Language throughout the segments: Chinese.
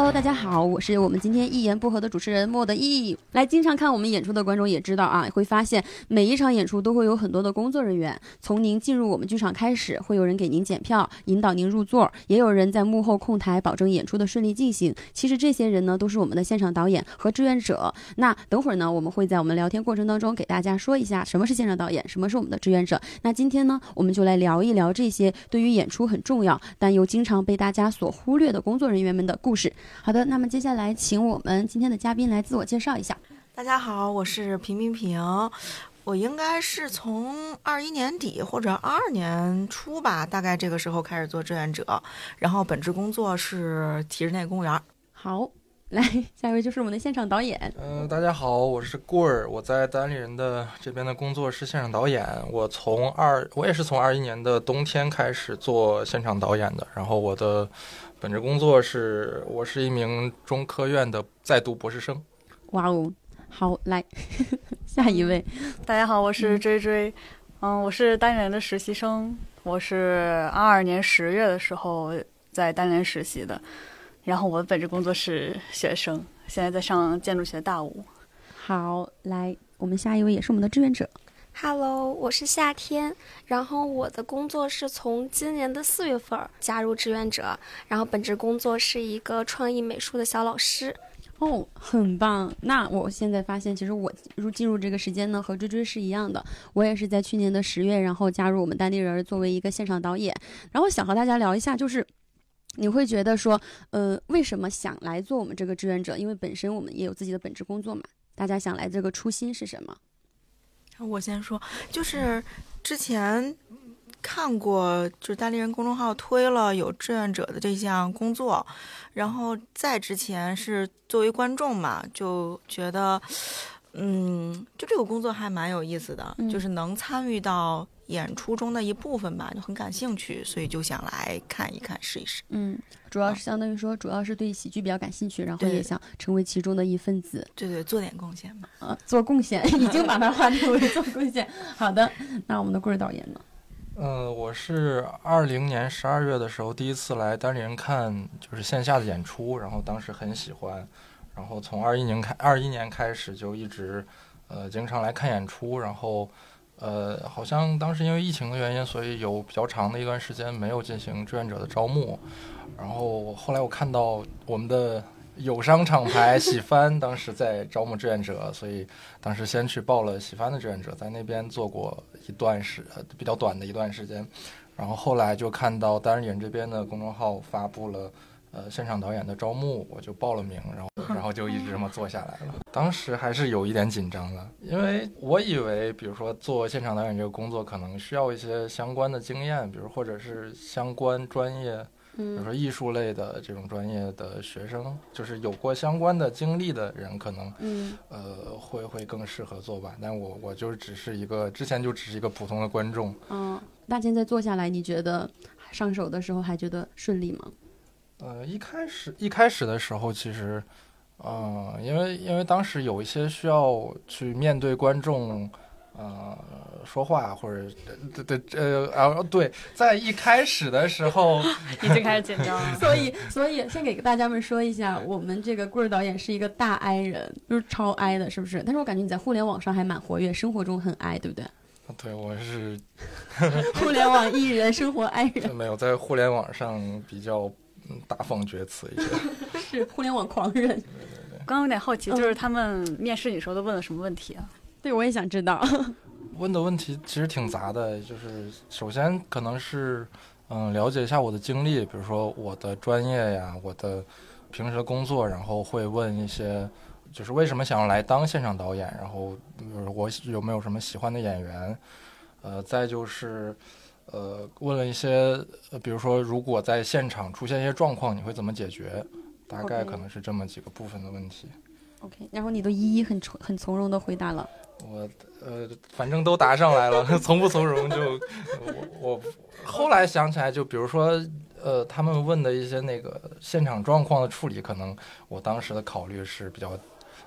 Hello，大家好，我是我们今天一言不合的主持人莫德义。来，经常看我们演出的观众也知道啊，会发现每一场演出都会有很多的工作人员。从您进入我们剧场开始，会有人给您检票，引导您入座，也有人在幕后控台，保证演出的顺利进行。其实这些人呢，都是我们的现场导演和志愿者。那等会儿呢，我们会在我们聊天过程当中给大家说一下什么是现场导演，什么是我们的志愿者。那今天呢，我们就来聊一聊这些对于演出很重要，但又经常被大家所忽略的工作人员们的故事。好的，那么接下来请我们今天的嘉宾来自我介绍一下。大家好，我是平平平，我应该是从二一年底或者二二年初吧，大概这个时候开始做志愿者，然后本职工作是体制内公务员。好，来下一位就是我们的现场导演。嗯、大家好，我是棍儿，我在单立人的这边的工作是现场导演。我从二，我也是从二一年的冬天开始做现场导演的。然后我的本职工作是，我是一名中科院的在读博士生。哇哦，好，来下一位。大家好，我是追追，嗯，我是单元的实习生，我是二二年十月的时候在单元实习的，然后我的本职工作是学生，现在在上建筑学大五。好，来我们下一位也是我们的志愿者。Hello，我是夏天，然后我的工作是从今年的四月份加入志愿者，然后本职工作是一个创意美术的小老师。哦，很棒。那我现在发现，其实我入进入这个时间呢，和追追是一样的。我也是在去年的十月，然后加入我们当地人，作为一个现场导演。然后想和大家聊一下，就是你会觉得说，呃，为什么想来做我们这个志愿者？因为本身我们也有自己的本职工作嘛。大家想来这个初心是什么？我先说，就是之前看过，就是大连人公众号推了有志愿者的这项工作，然后在之前是作为观众嘛，就觉得，嗯，就这个工作还蛮有意思的，嗯就是能参与到演出中的一部分吧，就很感兴趣，所以就想来看一看，试一试。嗯，主要是相当于说，主要是对喜剧比较感兴趣，然后也想成为其中的一份子。对对，做点贡献嘛。呃，做贡献，已经把它划定为做贡献。好的，那我们的故事导演呢？呃，我是二零年十二月的时候第一次来单立人看就是线下的演出，然后当时很喜欢，然后从二一年开二一年开始就一直呃经常来看演出，然后呃好像当时因为疫情的原因，所以有比较长的一段时间没有进行志愿者的招募，然后后来我看到我们的友商厂牌 喜帆当时在招募志愿者，所以当时先去报了喜帆的志愿者，在那边做过一段时呃比较短的一段时间，然后后来就看到单立人这边的公众号发布了。呃，现场导演的招募，我就报了名，然后 然后就一直这么做下来了。当时还是有一点紧张的，因为我以为，比如说做现场导演这个工作，可能需要一些相关的经验，比如或者是相关专业，比如嗯说艺术类的这种专业的学生，就是有过相关的经历的人，可能嗯呃会会更适合做吧。但我我就只是一个之前就只是一个普通的观众，嗯，那现在做下来，你觉得上手的时候还觉得顺利吗？呃，一开始一开始的时候，其实，呃，因为因为当时有一些需要去面对观众，呃，说话或者对对呃啊对，在一开始的时候，已经开始紧张了。所以，所以先给大家们说一下，我们这个棍儿导演是一个大 I 人，就是超 I 的，是不是？但是我感觉你在互联网上还蛮活跃，生活中很 I，对不对？对我是互联网艺人，生活 I 人，没有在互联网上比较嗯大放厥词一些。是互联网狂人。刚刚有点好奇，嗯就是他们面试你时候都问了什么问题啊？对，我也想知道。问 的问题其实挺杂的，就是首先可能是嗯了解一下我的经历，比如说我的专业呀，我的平时的工作，然后会问一些就是为什么想要来当现场导演，然后比如我有没有什么喜欢的演员，呃，再就是呃问了一些呃比如说如果在现场出现一些状况，你会怎么解决？大概可能是这么几个部分的问题。OK，然后你都一一很从很从容的回答了。我呃，反正都答上来了，从不从容就我我后来想起来，就比如说呃，他们问的一些那个现场状况的处理，可能我当时的考虑是比较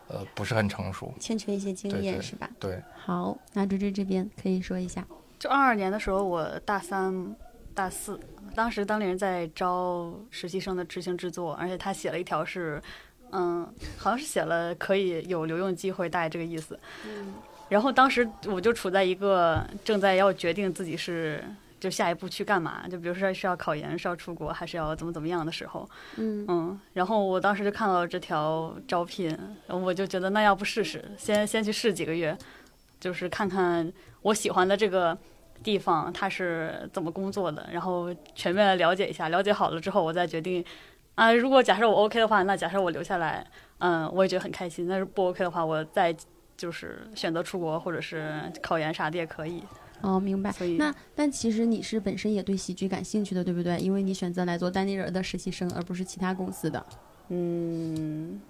呃不是很成熟。欠缺一些经验是吧？对，好，那追追这边可以说一下。就二二年的时候，我大三大四，当时当地人在招实习生的执行制作，而且他写了一条是，嗯，好像是写了可以有留用机会，大概这个意思。嗯。然后当时我就处在一个正在要决定自己是就下一步去干嘛，就比如说是要考研，是要出国，还是要怎么怎么样的时候，嗯。嗯，然后我当时就看到这条招聘，我就觉得那要不试试，先先去试几个月，就是看看我喜欢的这个地方它是怎么工作的，然后全面的了解一下，了解好了之后，我再决定。啊，如果假设我 OK 的话，那假设我留下来，嗯，我也觉得很开心。但是不 OK 的话，我再就是选择出国或者是考研啥的也可以。哦，明白。那但其实你是本身也对喜剧感兴趣的，对不对？因为你选择来做丹尼人的实习生，而不是其他公司的，嗯，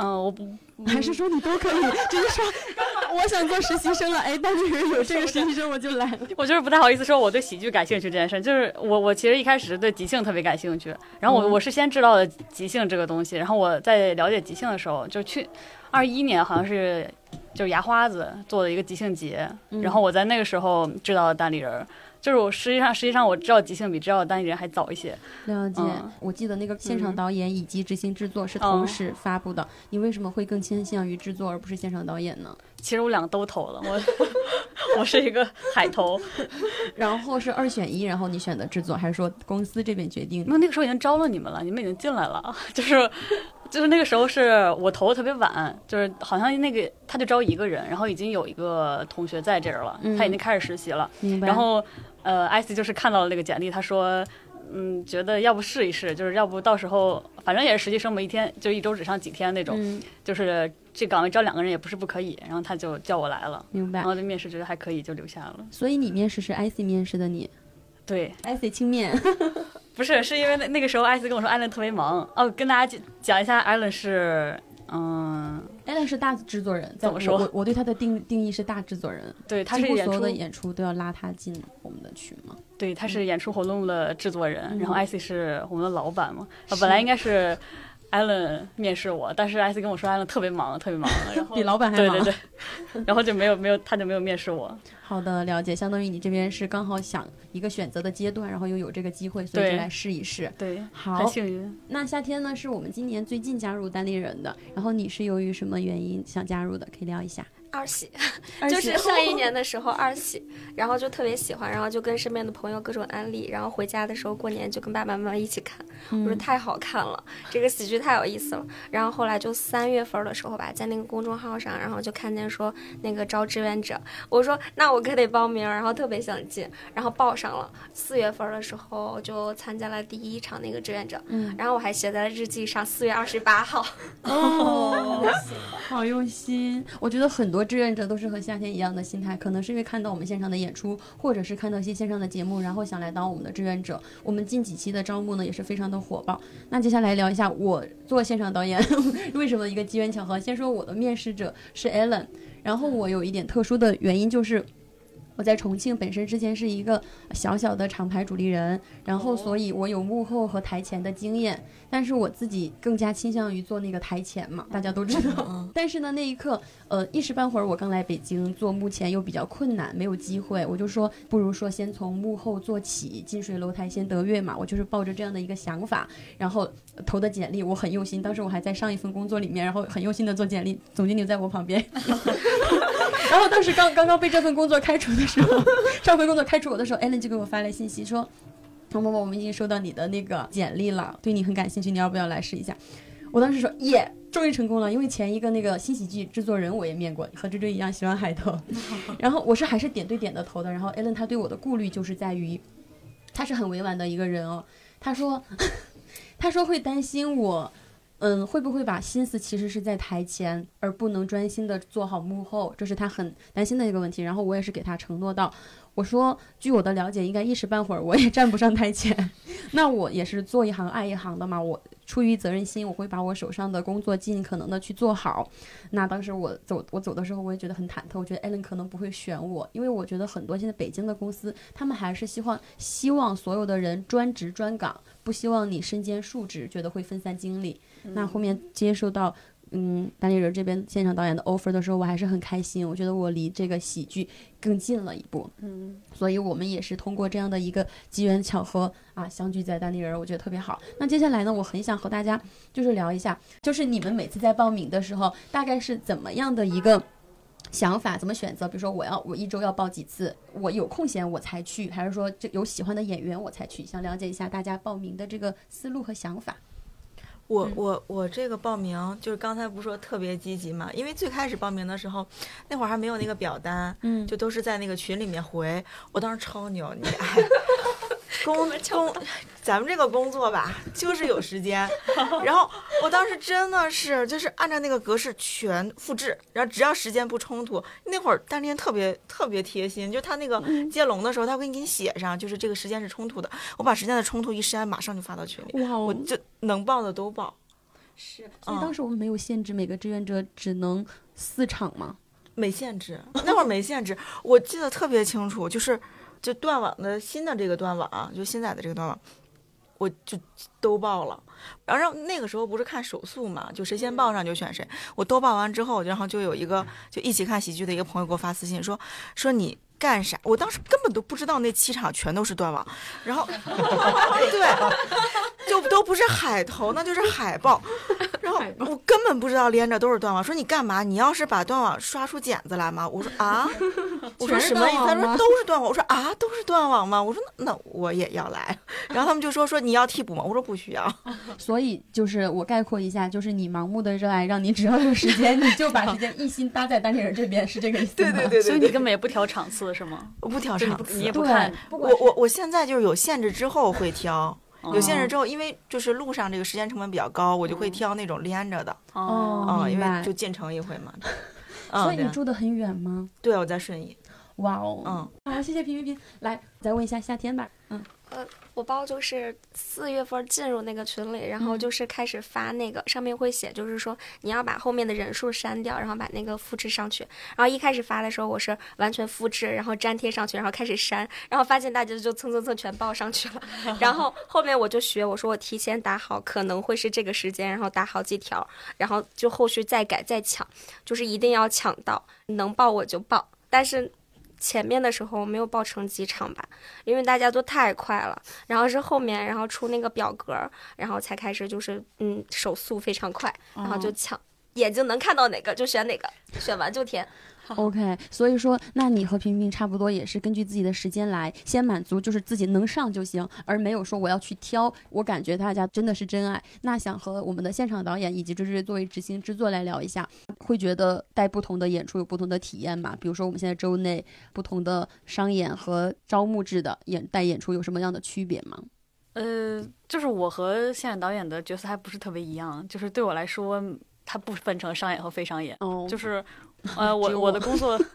嗯，我不还是说你都可以？只是说 我想做实习生了，哎，丹尼人有这个实习生我就来了。我就是不太好意思说我对喜剧感兴趣这件事，就是我我其实一开始对即兴特别感兴趣，然后我嗯我是先知道了即兴这个东西，然后我在了解即兴的时候，就去二一年好像是就是牙花子做的一个即兴节，嗯然后我在那个时候知道了单立人儿，就是我实际上实际上我知道即兴比知道单立人还早一些，了解，嗯。我记得那个现场嗯。导演以及执行制作是哦同时发布的。你为什么会更倾向于制作而不是现场导演呢？其实我两个都投了，我我是一个海投，然后是二选一，然后你选的制作，还是说公司这边决定因？为那个时候已经招了你们了，你们已经进来了，就是就是那个时候是我投的特别晚，就是好像那个他就招一个人，然后已经有一个同学在这儿了，嗯他已经开始实习了，明白。然后呃，IC 就是看到了那个简历，他说。嗯，觉得要不试一试，就是要不到时候反正也是实习生嘛，一天就一周只上几天那种，嗯，就是这岗位招两个人也不是不可以，然后他就叫我来了，明白然。后就面试觉得还可以，就留下了。所以你面试是 IC 面试的你对，，IC 轻面。不是，是因为那那个时候 IC 跟我说艾伦特别忙哦，跟大家讲讲一下，艾伦是嗯，Allen 是大制作人，在怎么说我我我对他的定定义是大制作人，对，他是演出所有的演出都要拉他进我们的群吗。对，他是演出活动的制作人，然后嗯艾斯是我们的老板嘛，本来应该是艾伦面试我，但是艾斯跟我说艾伦特别忙，特别忙，然后比老板还忙对对对，然后就没有没有他就没有面试我，好的，了解。相当于你这边是刚好想一个选择的阶段，然后又有这个机会，所以就来试一试。对，好很，幸运。那夏天呢是我们今年最近加入单立人的，然后你是由于什么原因想加入的？可以聊一下。二喜 就是上一 年的时候二喜，然后就特别喜欢，然后就跟身边的朋友各种安利，然后回家的时候过年就跟爸爸妈妈一起看，我说嗯太好看了，这个喜剧太有意思了。然后后来就三月份的时候吧，在那个公众号上，然后就看见说那个招志愿者，我说那我可得报名，然后特别想进，然后报上了。四月份的时候就参加了第一场那个志愿者，嗯，然后我还写在了日记上，四月二十八号。哦，好用心。我觉得很多志愿者都是和夏天一样的心态，可能是因为看到我们现场的演出，或者是看到一些线上的节目，然后想来当我们的志愿者。我们近几期的招募呢也是非常的火爆。那接下来聊一下我做现场导演 为什么一个机缘巧合。先说我的面试者是 Allen，然后我有一点特殊的原因就是。我在重庆本身之前是一个小小的厂牌主力人，然后所以我有幕后和台前的经验，但是我自己更加倾向于做那个台前嘛，大家都知道。但是呢，那一刻，呃，一时半会儿我刚来北京做幕前又比较困难，没有机会，我就说不如说先从幕后做起，近水楼台先得月嘛，我就是抱着这样的一个想法，然后呃投的简历，我很用心，当时我还在上一份工作里面，然后很用心的做简历，总经理在我旁边。然后当时刚刚刚被这份工作开除的时候，上回工作开除我的时候，Allen 就给我发来信息说：“某某某，我们已经收到你的那个简历了，对你很感兴趣，你要不要来试一下？”我当时说：“耶，终于成功了！因为前一个那个新喜剧制作人我也面过，和追追一样喜欢海投，然后我是还是点对点的投的。然后 Allen 他对我的顾虑就是在于，他是很委婉的一个人哦，他说 他说会担心我。”嗯，会不会把心思其实是在台前，而不能专心的做好幕后？这是他很担心的一个问题。然后我也是给他承诺到，我说，据我的了解，应该一时半会儿我也站不上台前。那我也是做一行爱一行的嘛，我出于责任心，我会把我手上的工作尽可能的去做好。那当时我走我走的时候，我也觉得很忐忑，我觉得 Allen 可能不会选我，因为我觉得很多现在北京的公司，他们还是希望希望所有的人专职专岗，不希望你身兼数职，觉得会分散精力。那后面接受到嗯单立人这边现场导演的 offer 的时候，我还是很开心。我觉得我离这个喜剧更近了一步。嗯，所以我们也是通过这样的一个机缘巧合啊，相聚在单立人，我觉得特别好。那接下来呢，我很想和大家就是聊一下，就是你们每次在报名的时候，大概是怎么样的一个想法，怎么选择？比如说我要我一周要报几次，我有空闲我才去，还是说这有喜欢的演员我才去？想了解一下大家报名的这个思路和想法。我嗯我我这个报名就是刚才不是说特别积极嘛？因为最开始报名的时候，那会儿还没有那个表单，嗯就都是在那个群里面回。我当时超牛，你哎，工工，咱们这个工作吧，就是有时间。然后我当时真的是就是按照那个格式全复制，然后只要时间不冲突，那会儿单天特别特别贴心，就他那个接龙的时候，他会给你写上，就是这个时间是冲突的。我把时间的冲突一删，马上就发到群里，哇哦，我就能报的都报。是，所以当时我们没有限制每个志愿者只能四场吗？没限制，那会儿没限制，我记得特别清楚，就是就断网的新的这个断网，就现在的这个断网，我就都报了。然后那个时候不是看手速嘛，就谁先报上就选谁。我都报完之后，然后就有一个就一起看喜剧的一个朋友给我发私信说说你干啥？我当时根本都不知道那七场全都是断网，然后 对，就都不是海投，那就是海报。然后我根本不知道连着都是断网，说你干嘛？你要是把断网刷出茧子来吗？我说啊，我说什么意思？他说都是断网。我说啊，都是断网吗？我说那那我也要来。然后他们就说说你要替补吗？我说不需要。所以就是我概括一下，就是你盲目的热爱，让你只要有时间，你就把时间一心搭在单立人这边，是这个意思吗？对对对所以你根本也不调场次是吗？我不挑场次你也不看，我我我现在就是有限制之后会挑，有限制哦之后，因为就是路上这个时间成本比较高，我就会挑那种连着的哦啊、因明白为就进城一回嘛。嗯，所以你住的很远吗？对，我在顺义。哇哦，嗯，好，谢谢平平平。来，再问一下夏天吧。嗯，我包就是四月份进入那个群里，然后嗯就是开始发那个，上面会写，就是说你要把后面的人数删掉，然后把那个复制上去。然后一开始发的时候，我是完全复制，然后粘贴上去，然后开始删，然后发现大家就蹭蹭蹭全报上去了。然后后面我就学，我说我提前打好可能会是这个时间，然后打好几条，然后就后续再改再抢，就是一定要抢到，能报我就报，但是。前面的时候没有报成几场吧，因为大家都太快了。然后是后面，然后出那个表格，然后才开始就是嗯手速非常快，然后就抢，眼睛能看到哪个就选哪个，选完就填。OK，所以说，那你和平平差不多，也是根据自己的时间来，先满足就是自己能上就行，而没有说我要去挑。我感觉大家真的是真爱。那想和我们的现场导演以及就是作为执行制作来聊一下，会觉得带不同的演出有不同的体验吗？比如说我们现在周内不同的商演和招募制的演带演出有什么样的区别吗？呃，就是我和现场导演的角色还不是特别一样，就是对我来说，它不分成商演和非商演，哦就是 呃，我我我的工作。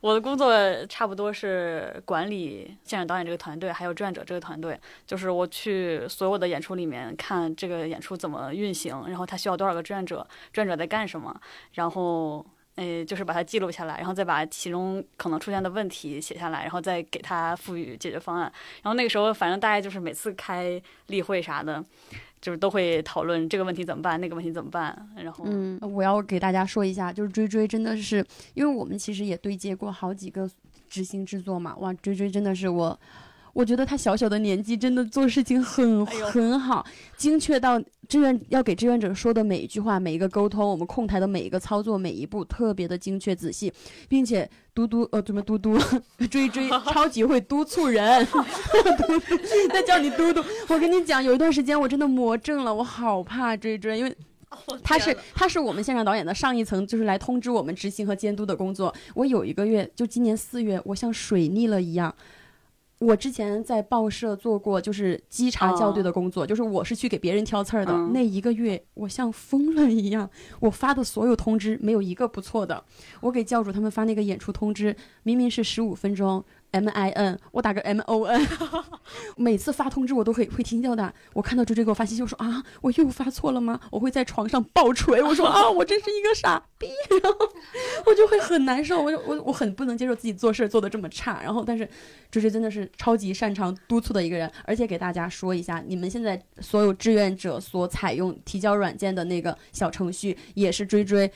我的工作差不多是管理现场导演这个团队，还有志愿者这个团队。就是我去所有的演出里面看这个演出怎么运行，然后他需要多少个志愿者，志愿者在干什么，然后呃，就是把它记录下来，然后再把其中可能出现的问题写下来，然后再给他赋予解决方案。然后那个时候，反正大概就是每次开例会啥的，就是都会讨论这个问题怎么办，那个问题怎么办。然后，嗯，我要给大家说一下，就是追追真的是，因为我们其实也对接过好几个执行制作嘛，哇，追追真的是我。我觉得他小小的年纪真的做事情很哎很好，精确到志愿要给志愿者说的每一句话、每一个沟通，我们控台的每一个操作、每一步特别的精确仔细，并且嘟嘟呃怎么嘟嘟 追追 超级会督促人，嘟嘟在叫你嘟嘟。我跟你讲，有一段时间我真的魔怔了，我好怕追追，因为他是他是我们现场导演的上一层，就是来通知我们执行和监督的工作。我有一个月，就今年四月，我像水逆了一样。我之前在报社做过，就是稽查校对的工作，就是我是去给别人挑刺儿的。嗯那一个月，我像疯了一样，我发的所有通知没有一个不错的。我给教主他们发那个演出通知，明明是十五分钟，M I N，我打个 M O N，每次发通知我都会会听到的。我看到追追给我发信息，我说啊，我又发错了吗？我会在床上爆锤，我说啊，我真是一个傻逼，然 后我就会很难受，我就我我很不能接受自己做事做的这么差。然后，但是追追真的是超级擅长督促的一个人，而且给大家说一下，你们现在所有志愿者所采用提交软件的那个小程序，也是追追。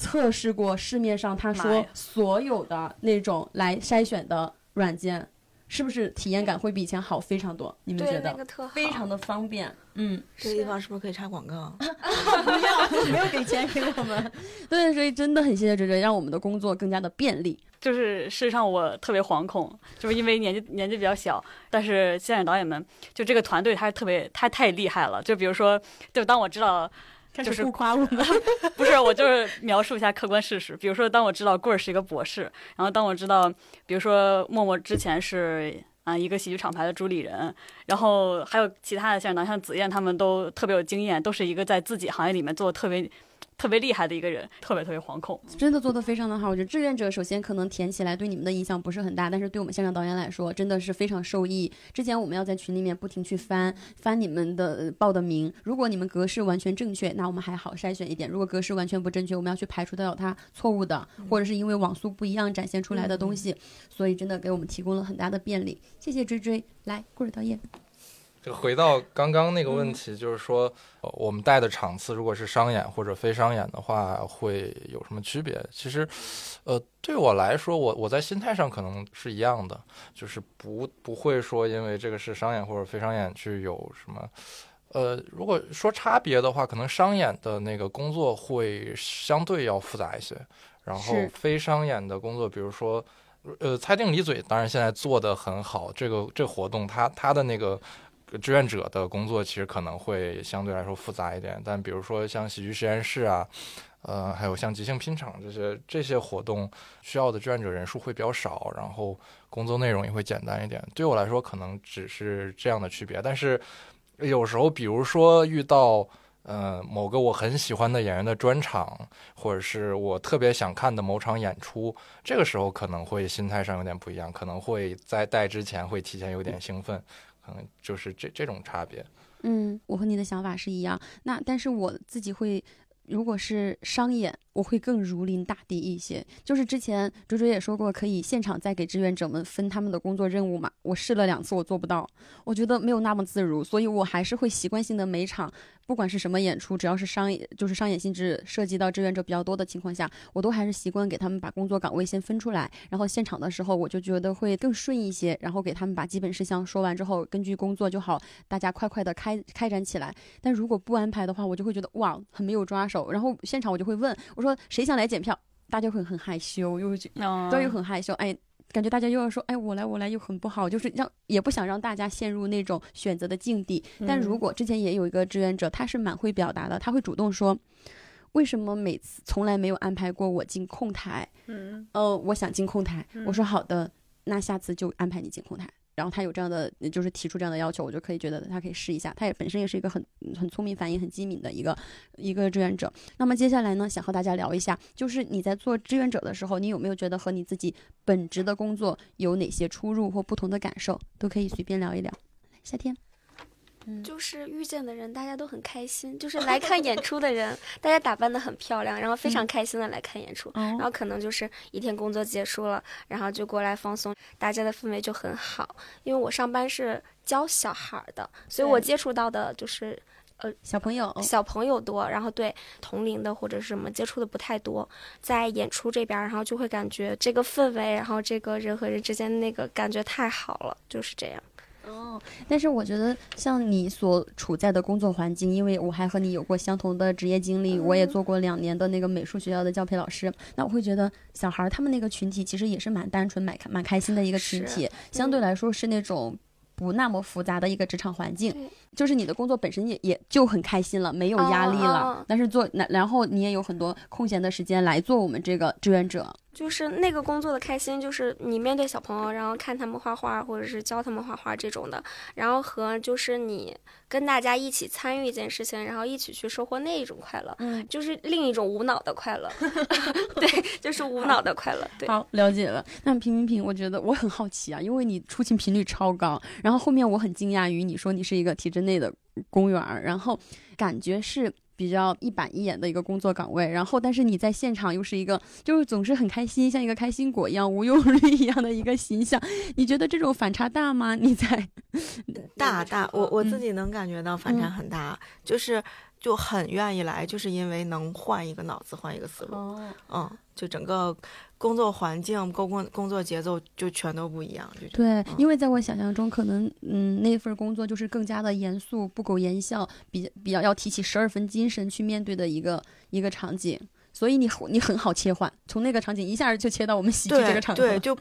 测试过市面上他说所有的那种来筛选的软件，是不是体验感会比以前好非常多？你们觉对，那得？个特好，非常的方便，嗯，这个地方是不是可以插广告？不要，没有给钱给我们。对，所以真的很谢谢哲哲，让我们的工作更加的便利。就是事实上我特别惶恐，就是因为年纪年纪比较小，但是现在导演们就这个团队他是特别他太厉害了。就比如说，就当我知道，就是不夸我们，不是我就是描述一下客观事实。比如说，当我知道棍儿是一个博士，然后当我知道，比如说默默之前是。啊，一个喜剧厂牌的主理人，然后还有其他的像南像子燕，他们都特别有经验，都是一个在自己行业里面做的特别特别厉害的一个人，特别特别惶恐。真的做得非常的好。我觉得志愿者首先可能填起来对你们的影响不是很大，但是对我们现场导演来说真的是非常受益。之前我们要在群里面不停去翻翻你们的呃报的名，如果你们格式完全正确，那我们还好筛选一点；如果格式完全不正确，我们要去排除掉它错误的，或者是因为网速不一样展现出来的东西。所以真的给我们提供了很大的便利。谢谢追追，来，故事导演。这个回到刚刚那个问题，就是说，呃我们带的场次如果是商演或者非商演的话，会有什么区别？其实，呃，对我来说，我我在心态上可能是一样的，就是不不会说因为这个是商演或者非商演去有什么。呃，如果说差别的话，可能商演的那个工作会相对要复杂一些，然后非商演的工作，比如说，呃，猜定离嘴，当然现在做的很好，这个这个活动它它的那个志愿者的工作其实可能会相对来说复杂一点，但比如说像喜剧实验室啊，呃，还有像即兴拼场这些这些活动，需要的志愿者人数会比较少，然后工作内容也会简单一点。对我来说，可能只是这样的区别，但是有时候，比如说遇到。呃，某个我很喜欢的演员的专场，或者是我特别想看的某场演出，这个时候可能会心态上有点不一样，可能会在带之前会提前有点兴奋，就是这这种差别。嗯，我和你的想法是一样。那但是我自己会，如果是商演，我会更如临大敌一些。就是之前追追也说过，可以现场再给志愿者们分他们的工作任务嘛。我试了两次，我做不到，我觉得没有那么自如，所以我还是会习惯性的每场，不管是什么演出，只要是商业，就是商业性质涉及到志愿者比较多的情况下，我都还是习惯给他们把工作岗位先分出来，然后现场的时候我就觉得会更顺一些，然后给他们把基本事项说完之后，根据工作就好，大家快快的开开展起来。但如果不安排的话，我就会觉得哇，很没有抓手。然后现场我就会问我说谁想来检票，大家会很害羞，又又很害羞，哎。感觉大家又要说，哎，我来，我来，又很不好，就是让也不想让大家陷入那种选择的境地。但如果之前也有一个志愿者，他是蛮会表达的，他会主动说，为什么每次从来没有安排过我进控台？嗯呃，我想进控台。我说好的，那下次就安排你进控台。然后他有这样的，就是提出这样的要求，我就可以觉得他可以试一下。他也本身也是一个很很聪明、反应很机敏的一个一个志愿者。那么接下来呢，想和大家聊一下，就是你在做志愿者的时候，你有没有觉得和你自己本职的工作有哪些出入或不同的感受？都可以随便聊一聊。夏天，就是遇见的人，大家都很开心。就是 来看演出的人，大家打扮的很漂亮，然后非常开心的来看演出。然后可能就是一天工作结束了，然后就过来放松，大家的氛围就很好。因为我上班是教小孩儿的，所以我接触到的就是呃小朋友，小朋友多，然后对同龄的或者是什么接触的不太多，在演出这边儿，然后就会感觉这个氛围，然后这个人和人之间的那个感觉太好了，就是这样。哦，但是我觉得像你所处在的工作环境，因为我还和你有过相同的职业经历，我也做过两年的那个美术学校的教培老师，那我会觉得小孩儿他们那个群体其实也是蛮单纯、蛮开蛮开心的一个群体，相对来说是那种。不那么复杂的一个职场环境，就是你的工作本身也也就很开心了，没有压力了。但是做那然后你也有很多空闲的时间来做我们这个志愿者，就是那个工作的开心，就是你面对小朋友，然后看他们画画，或者是教他们画画这种的，然后和就是你跟大家一起参与一件事情，然后一起去收获那一种快乐，嗯，就是另一种无脑的快乐。对，就是无脑的快乐。对，好，了解了。那平平平，我觉得我很好奇啊，因为你出勤频率超高，然后后面我很惊讶于你说你是一个体制内的公务员，然后感觉是。比较一板一眼的一个工作岗位，然后但是你在现场又是一个就是总是很开心，像一个开心果一样无忧无虑一样的一个形象，你觉得这种反差大吗？你在大大，我？我自己能感觉到反差很大，就是就很愿意来，就是因为能换一个脑子，换一个思路，嗯，就整个。工作环境、工工工作节奏就全都不一样。对，因为在我想象中，可能嗯，那份工作就是更加的严肃、不苟言笑，比比较要提起十二分精神去面对的一个一个场景。所以你你很好切换，从那个场景一下就切到我们喜剧这个场景。对，就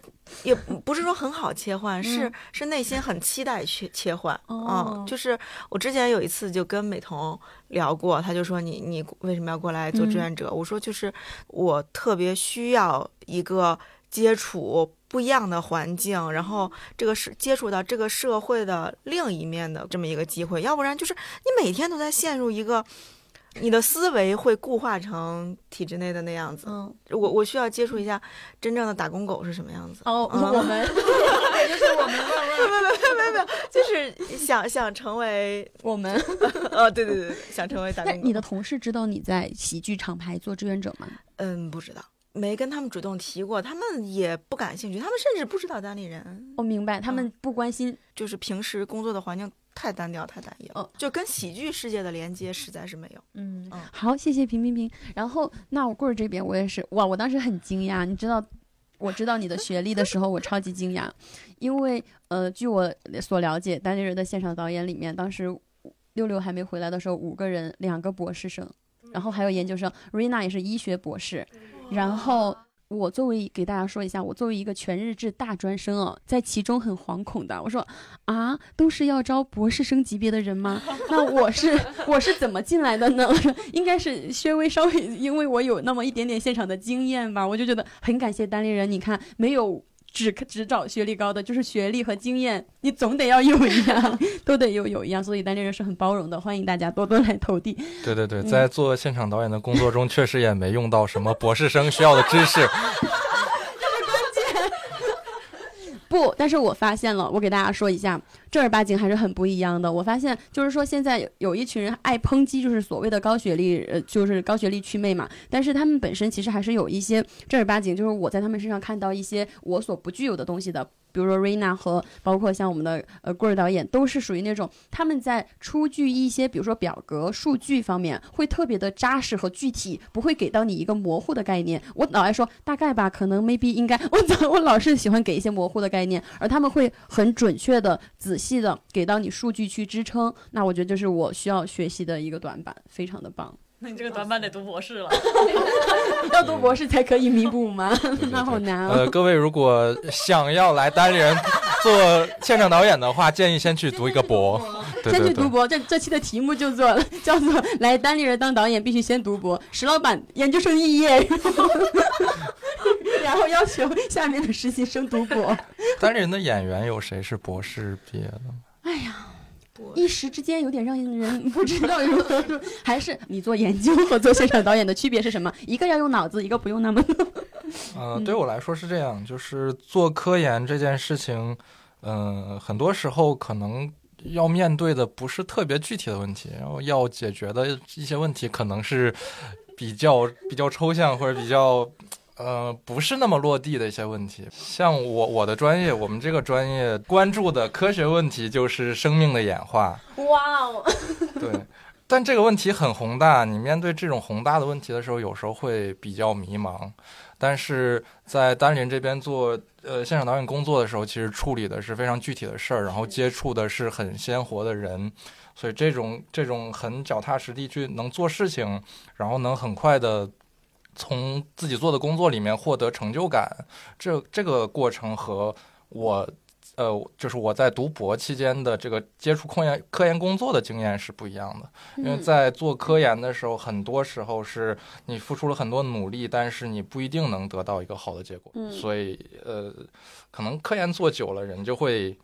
也不是说很好切换，是是内心很期待去切换。嗯，就是我之前有一次就跟美瞳聊过，他就说你你为什么要过来做志愿者？我说就是我特别需要一个接触不一样的环境，然后这个是接触到这个社会的另一面的这么一个机会，要不然就是你每天都在陷入一个。你的思维会固化成体制内的那样子。嗯，我我需要接触一下真正的打工狗是什么样子。哦，我们就是我们，没有没有没有没有，就是想想成为 我们。哦，对对对，想成为打工狗。你的同事知道你在喜剧厂牌做志愿者吗？嗯，不知道，没跟他们主动提过，他们也不感兴趣，他们甚至不知道单立人。我明白，他们不关心，就是平时工作的环境。太单调，太单一了，就跟喜剧世界的连接实在是没有。嗯嗯，好，谢谢平平平。然后，那我棍儿这边我也是，哇，我当时很惊讶。你知道，我知道你的学历的时候，我超级惊讶，因为呃，据我所了解，单立人的现场导演里面，当时六六还没回来的时候，五个人，两个博士生，然后还有研究生，瑞娜也是医学博士，然后。我作为给大家说一下，我作为一个全日制大专生哦，在其中很惶恐的。我说啊，都是要招博士生级别的人吗？那我是我是怎么进来的呢？应该是稍微稍微，因为我有那么一点点现场的经验吧。我就觉得很感谢单立人，你看没有。只只找学历高的，就是学历和经验，你总得要有一样，都得有有一样，所以单立人是很包容的，欢迎大家多多来投递。对对对，在做现场导演的工作中，确实也没用到什么博士生需要的知识。不，但是我发现了，我给大家说一下，正儿八经还是很不一样的。我发现，就是说现在有一群人爱抨击，就是所谓的高学历，呃，就是高学历祛魅嘛。但是他们本身其实还是有一些正儿八经，就是我在他们身上看到一些我所不具有的东西的。比如说瑞娜和包括像我们的呃郭儿导演，都是属于那种他们在出具一些比如说表格、数据方面会特别的扎实和具体，不会给到你一个模糊的概念。我老爱说大概吧，可能 maybe 应该，我我老是喜欢给一些模糊的概念，而他们会很准确的、仔细的给到你数据去支撑。那我觉得这是我需要学习的一个短板，非常的棒。那你这个短板得读博士了，要读博士才可以弥补吗？那好难啊！呃，各位如果想要来单立人做现场导演的话，建议先去读一个博，先去读博。这这期的题目就做叫做“来单立人当导演必须先读博”。石老板研究生毕业，然后要求下面的实习生读博。单立人的演员有谁是博士毕业的吗？哎呀。一时之间有点让人 不知道如何说，还是你做研究和做现场导演的区别是什么？一个要用脑子，一个不用那么。呃，对我来说是这样，就是做科研这件事情，嗯，很多时候可能要面对的不是特别具体的问题，然后要解决的一些问题可能是比较比较抽象或者比较。呃，不是那么落地的一些问题，像我我的专业，我们这个专业关注的科学问题就是生命的演化。哇哦，对，但这个问题很宏大，你面对这种宏大的问题的时候，有时候会比较迷茫。但是在丹林这边做呃现场导演工作的时候，其实处理的是非常具体的事儿，然后接触的是很鲜活的人，所以这种这种很脚踏实地去能做事情，然后能很快的。从自己做的工作里面获得成就感，这这个过程和我呃，就是我在读博期间的这个接触科研科研工作的经验是不一样的。因为嗯在做科研的时候，很多时候是你付出了很多努力，但是你不一定能得到一个好的结果。嗯所以呃，可能科研做久了，人就会。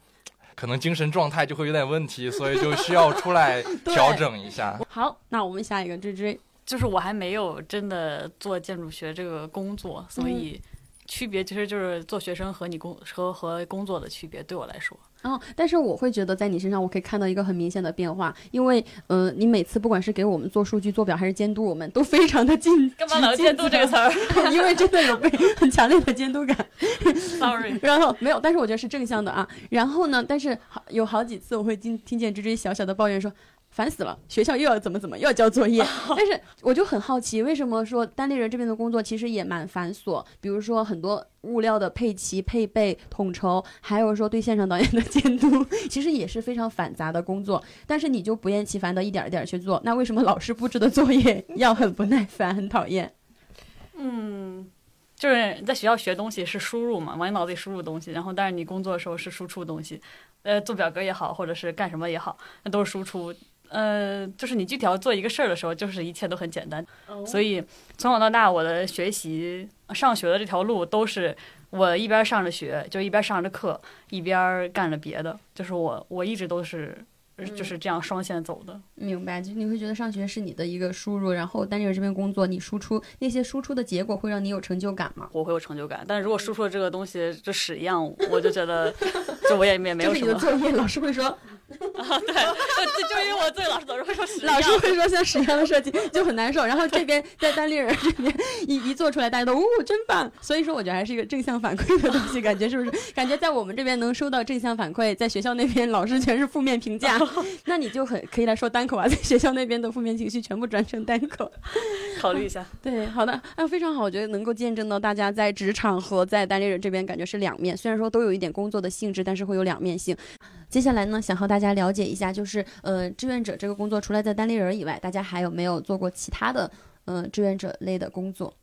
可能精神状态就会有点问题，所以就需要出来 调整一下。好，那我们下一个追追，就是我还没有真的做建筑学这个工作，所以区别其实就是做学生和你工和和工作的区别。对我来说，哦，但是我会觉得在你身上，我可以看到一个很明显的变化，因为，呃，你每次不管是给我们做数据、做表，还是监督我们，都非常的尽。干嘛老监督这个词儿 儿？因为真的有被很强烈的监督感。？Sorry，然后没有，但是我觉得是正向的啊。然后呢，但是好有好几次我会听听见追追小小的抱怨说。烦死了，学校又要怎么怎么，又要交作业。但是我就很好奇，为什么说单立人这边的工作其实也蛮繁琐？比如说很多物料的配齐、配备、统筹，还有说对现场导演的监督，其实也是非常繁杂的工作。但是你就不厌其烦的一点儿一点儿去做，那为什么老师布置的作业 要很不耐烦、很讨厌？嗯，就是在学校学东西是输入嘛，往你脑子里输入东西，然后但是你工作的时候是输出东西，呃，做表格也好，或者是干什么也好，那都是输出。呃，就是你具体要做一个事儿的时候，就是一切都很简单。所以从小到大，我的学习、上学的这条路都是我一边上着学，就一边上着课，一边干着别的。就是我，我一直都是就是这样双线走的。明白，就你会觉得上学是你的一个输入，然后单立人这份工作，你输出那些输出的结果会让你有成就感吗？我会有成就感，但是如果输出的这个东西就屎一样，我就觉得，就我也也没有什么。你的作业，老师会说，啊，对，就就因为我最老师总是会说屎一样。老师会 说像屎一样的设计就很难受，然后这边在单立人这边一一做出来，大家都哦真棒，所以说我觉得还是一个正向反馈的东西，感觉是不是？感觉在我们这边能收到正向反馈，在学校那边老师全是负面评价，那你就很可以来说单口啊，在学校那边的负面情绪全部转成单口。考虑一下。对，好的，哎，非常好，我觉得能够见证到大家在职场和在单立人这边感觉是两面，虽然说都有一点工作的性质，但是会有两面性。接下来呢，想和大家了解一下，就是呃，志愿者这个工作，除了在单立人以外，大家还有没有做过其他的呃志愿者类的工作？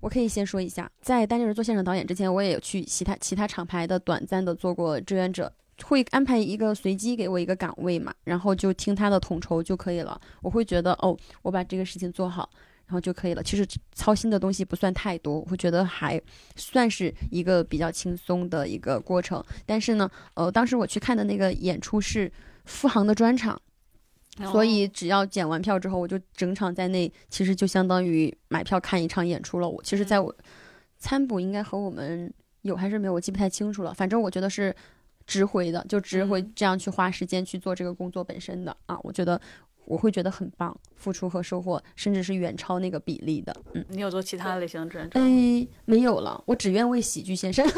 我可以先说一下，在单立人做现场导演之前，我也有去其他其他厂牌的短暂的做过志愿者，会安排一个随机给我一个岗位嘛，然后就听他的统筹就可以了。我会觉得哦，我把这个事情做好。然后就可以了。其实操心的东西不算太多，我会觉得还算是一个比较轻松的一个过程。但是呢，呃，当时我去看的那个演出是富航的专场，所以只要检完票之后，我就整场在内，其实就相当于买票看一场演出了。我其实在我参补应该和我们有还是没有，我记不太清楚了。反正我觉得是值回的，就值回这样去花时间去做这个工作本身的啊，我觉得。我会觉得很棒，付出和收获甚至是远超那个比例的。嗯，你有做其他类型的志愿者？哎，没有了，我只愿为喜剧献身。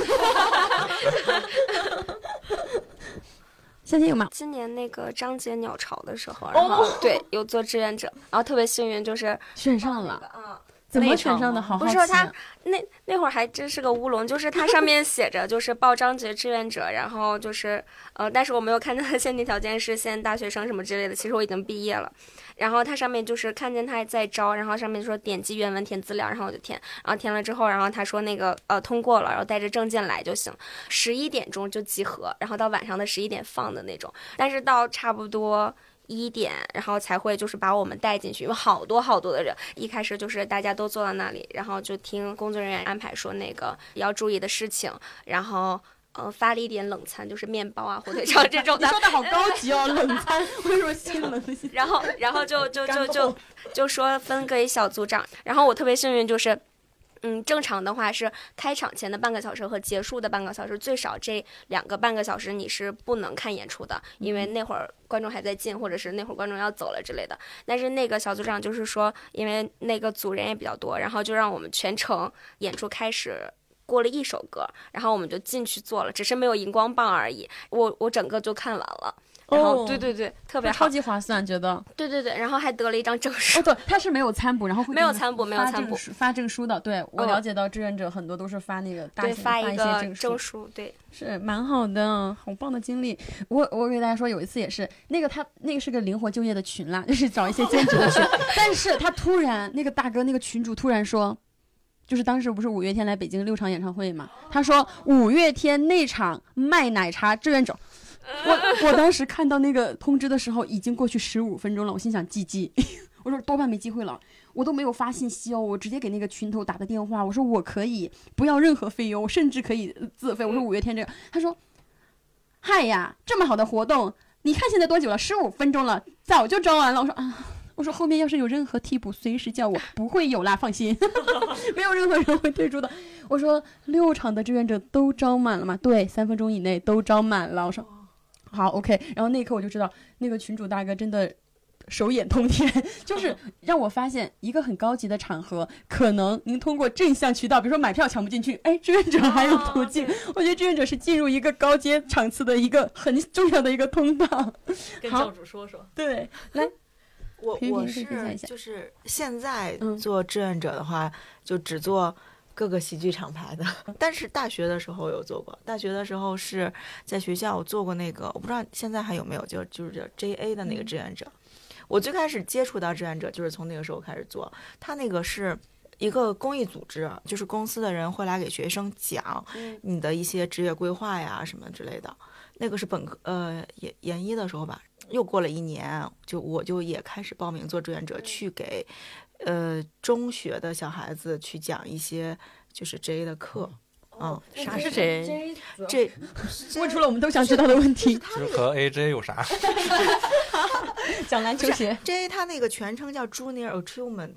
夏天有吗？今年那个张杰鸟巢的时候，然后、对有做志愿者，然后特别幸运就是选上了，嗯，怎么选上的？好好不是他那那会儿还真是个乌龙，就是它上面写着就是报张杰志愿者，然后就是呃，但是我没有看他的限定条件是限大学生什么之类的，其实我已经毕业了。然后它上面就是看见他在招，然后上面说点击原文填资料，然后我就填，然后填了之后，然后他说那个呃通过了，然后带着证件来就行，十一点钟就集合，然后到晚上的十一点放的那种，但是到差不多。一点，然后才会就是把我们带进去，因为好多好多的人，一开始就是大家都坐到那里，然后就听工作人员安排说那个要注意的事情，然后呃发了一点冷餐，就是面包啊、火腿肠这种的，你说的好高级哦，冷餐，为什么新冷 心？然后然后就就就就就说分给小组长，然后我特别幸运就是。嗯，正常的话是开场前的半个小时和结束的半个小时，最少这两个半个小时你是不能看演出的，因为那会儿观众还在进，或者是那会儿观众要走了之类的。但是那个小组长就是说，因为那个组人也比较多，然后就让我们全程演出开始。过了一首歌，然后我们就进去做了，只是没有荧光棒而已。我我整个就看完了，然后、哦对对对，特别好超，级划算，觉得。对对对，然后还得了一张证书哦，。对，他是没有参补，然后会没有参补没有发参补发证书的。对我嗯了解到志愿者很多都是发那个大对，型发一些个证书证，书，对，是蛮好的，好棒的经历。我我给大家说，有一次也是那个他那个是个灵活就业的群啦，就是找一些兼职的群，但是他突然那个大哥那个群主突然说。就是当时不是五月天来北京六场演唱会嘛？他说五月天那场卖奶茶志愿者，我我当时看到那个通知的时候，已经过去十五分钟了，我心想 GG，我说多半没机会了，我都没有发信息哦，我直接给那个群头打的电话，我说我可以不要任何费用，我甚至可以自费。我说五月天这个，他说，嗨呀，这么好的活动，你看现在多久了？十五分钟了，早就招完了。我说啊。我说后面要是有任何替补，随时叫我，不会有啦，放心，没有任何人会退出的。我说六场的志愿者都招满了吗？对，三分钟以内都招满了。我说好，OK。然后那一刻我就知道，那个群主大哥真的手眼通天，就是让我发现一个很高级的场合，可能您通过正向渠道，比如说买票抢不进去，哎，志愿者还有途径。我觉得志愿者是进入一个高阶场次的一个很重要的一个通道。跟教主说说，对，来。我我是就是现在做志愿者的话，就只做各个喜剧厂牌的。但是大学的时候有做过，大学的时候是在学校做过那个，我不知道现在还有没有，就就是叫 J A 的那个志愿者。我最开始接触到志愿者就是从那个时候开始做，他那个是一个公益组织，就是公司的人会来给学生讲你的一些职业规划呀什么之类的。那个是本科呃研研一的时候吧。又过了一年，就我就也开始报名做志愿者，去给，呃，中学的小孩子去讲一些就是 J 的课，嗯，啥是 J？这问出了我们都想知道的问题。这和 AJ 有啥？讲篮球鞋。J 它那个全称叫 Junior Achievement，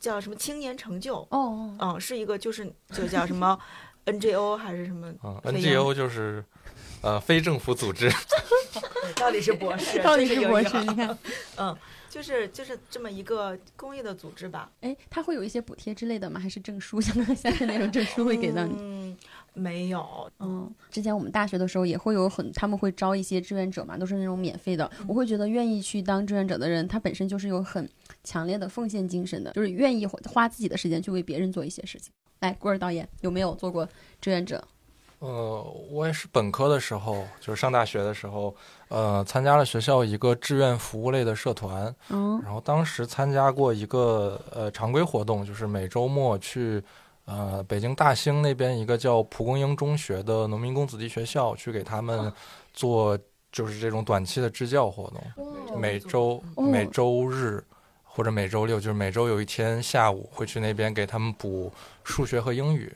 叫什么青年成就？哦，嗯，是一个就是就叫什么 NGO 还是什么？嗯，NGO 就是。呃，非政府组织，到底是博士，到底是博士，你看，嗯，就是就是这么一个公益的组织吧。哎，他会有一些补贴之类的吗？还是证书，像现在那种证书会给到你？嗯，没有。嗯，之前我们大学的时候也会有很，他们会招一些志愿者嘛，都是那种免费的。我会觉得愿意去当志愿者的人，他本身就是有很强烈的奉献精神的，就是愿意花自己的时间去为别人做一些事情。来，郭尔导演有没有做过志愿者？呃，我也是本科的时候，就是上大学的时候，呃，参加了学校一个志愿服务类的社团，嗯，然后当时参加过一个呃常规活动，就是每周末去呃北京大兴那边一个叫蒲公英中学的农民工子弟学校去给他们做就是这种短期的支教活动，每周每周日或者每周六，就是每周有一天下午会去那边给他们补数学和英语。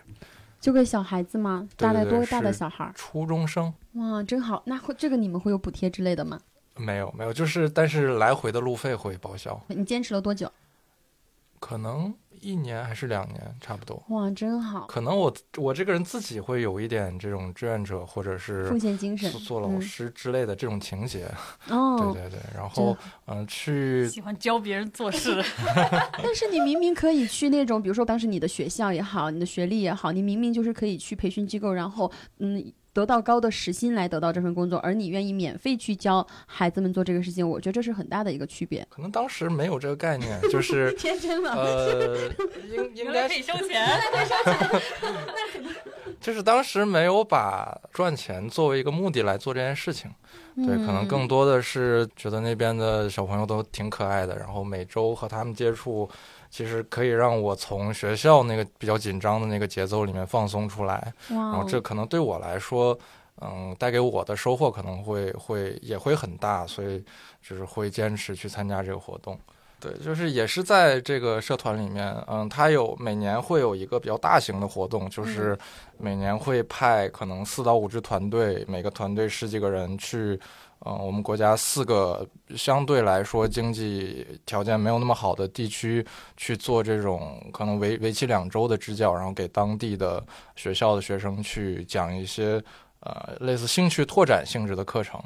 就给小孩子吗？大概多大的小孩？初中生。哇，真好！那会这个你们会有补贴之类的吗？没有，没有，就是但是来回的路费会报销。你坚持了多久？可能。一年还是两年，差不多。哇，真好！可能我我这个人自己会有一点这种志愿者或者是奉献精神、做老师之类的这种情节。哦，对对对，然后嗯，去喜欢教别人做事。但是你明明可以去那种，比如说当时你的学校也好，你的学历也好，你明明就是可以去培训机构，然后嗯。得到高的时薪来得到这份工作，而你愿意免费去教孩子们做这个事情，我觉得这是很大的一个区别。可能当时没有这个概念，就是 天真了。呃，应应该可以收钱，可以收钱。就是当时没有把赚钱作为一个目的来做这件事情。对，可能更多的是觉得那边的小朋友都挺可爱的，然后每周和他们接触。其实可以让我从学校那个比较紧张的那个节奏里面放松出来，然后这可能对我来说，嗯，带给我的收获可能会会也会很大，所以就是会坚持去参加这个活动。对，就是也是在这个社团里面，嗯，他有每年会有一个比较大型的活动，就是每年会派可能四到五支团队，每个团队十几个人去。嗯，我们国家四个相对来说经济条件没有那么好的地区去做这种可能为为期两周的支教，然后给当地的学校的学生去讲一些呃类似兴趣拓展性质的课程。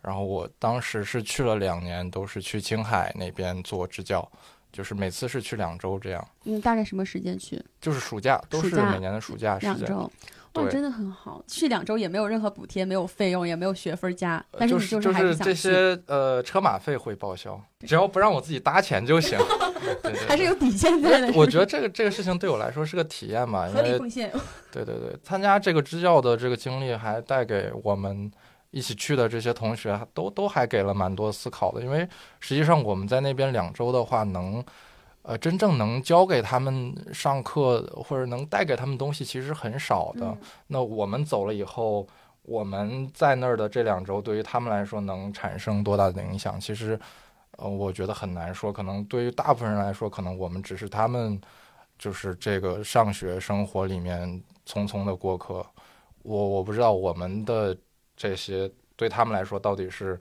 然后我当时是去了两年，都是去青海那边做支教，就是每次是去两周这样。嗯，大概什么时间去？就是暑假，都是每年的暑假两周。哇，真的很好，去两周也没有任何补贴，没有费用，也没有学分加，但是你就是还是想这些呃车马费会报销，只要不让我自己搭钱就行。还是有底线在的。我觉得这个这个事情对我来说是个体验嘛，合理奉献。对对对，参加这个支教的这个经历，还带给我们一起去的这些同学，都都还给了蛮多思考的。因为实际上我们在那边两周的话，能呃，真正能教给他们上课或者能带给他们东西其实很少的。嗯那我们走了以后，我们在那儿的这两周，对于他们来说能产生多大的影响？其实，呃，我觉得很难说。可能对于大部分人来说，可能我们只是他们就是这个上学生活里面匆匆的过客。我我不知道我们的这些对他们来说到底是，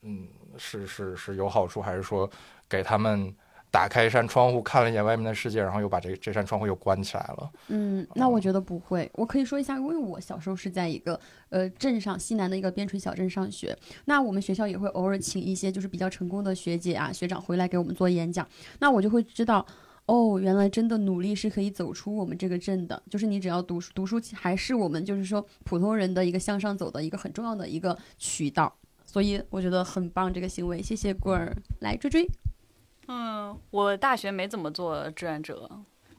嗯，是是是有好处，还是说给他们打开一扇窗户，看了一眼外面的世界，然后又把这这扇窗户又关起来了？嗯，那我觉得不会。我可以说一下，因为我小时候是在一个呃镇上西南的一个边陲小镇上学，那我们学校也会偶尔请一些就是比较成功的学姐啊学长回来给我们做演讲，那我就会知道。哦，原来真的努力是可以走出我们这个镇的，就是你只要读书，读书还是我们就是说普通人的一个向上走的一个很重要的一个渠道，所以我觉得很棒这个行为，谢谢棍儿，来追追，嗯，我大学没怎么做志愿者，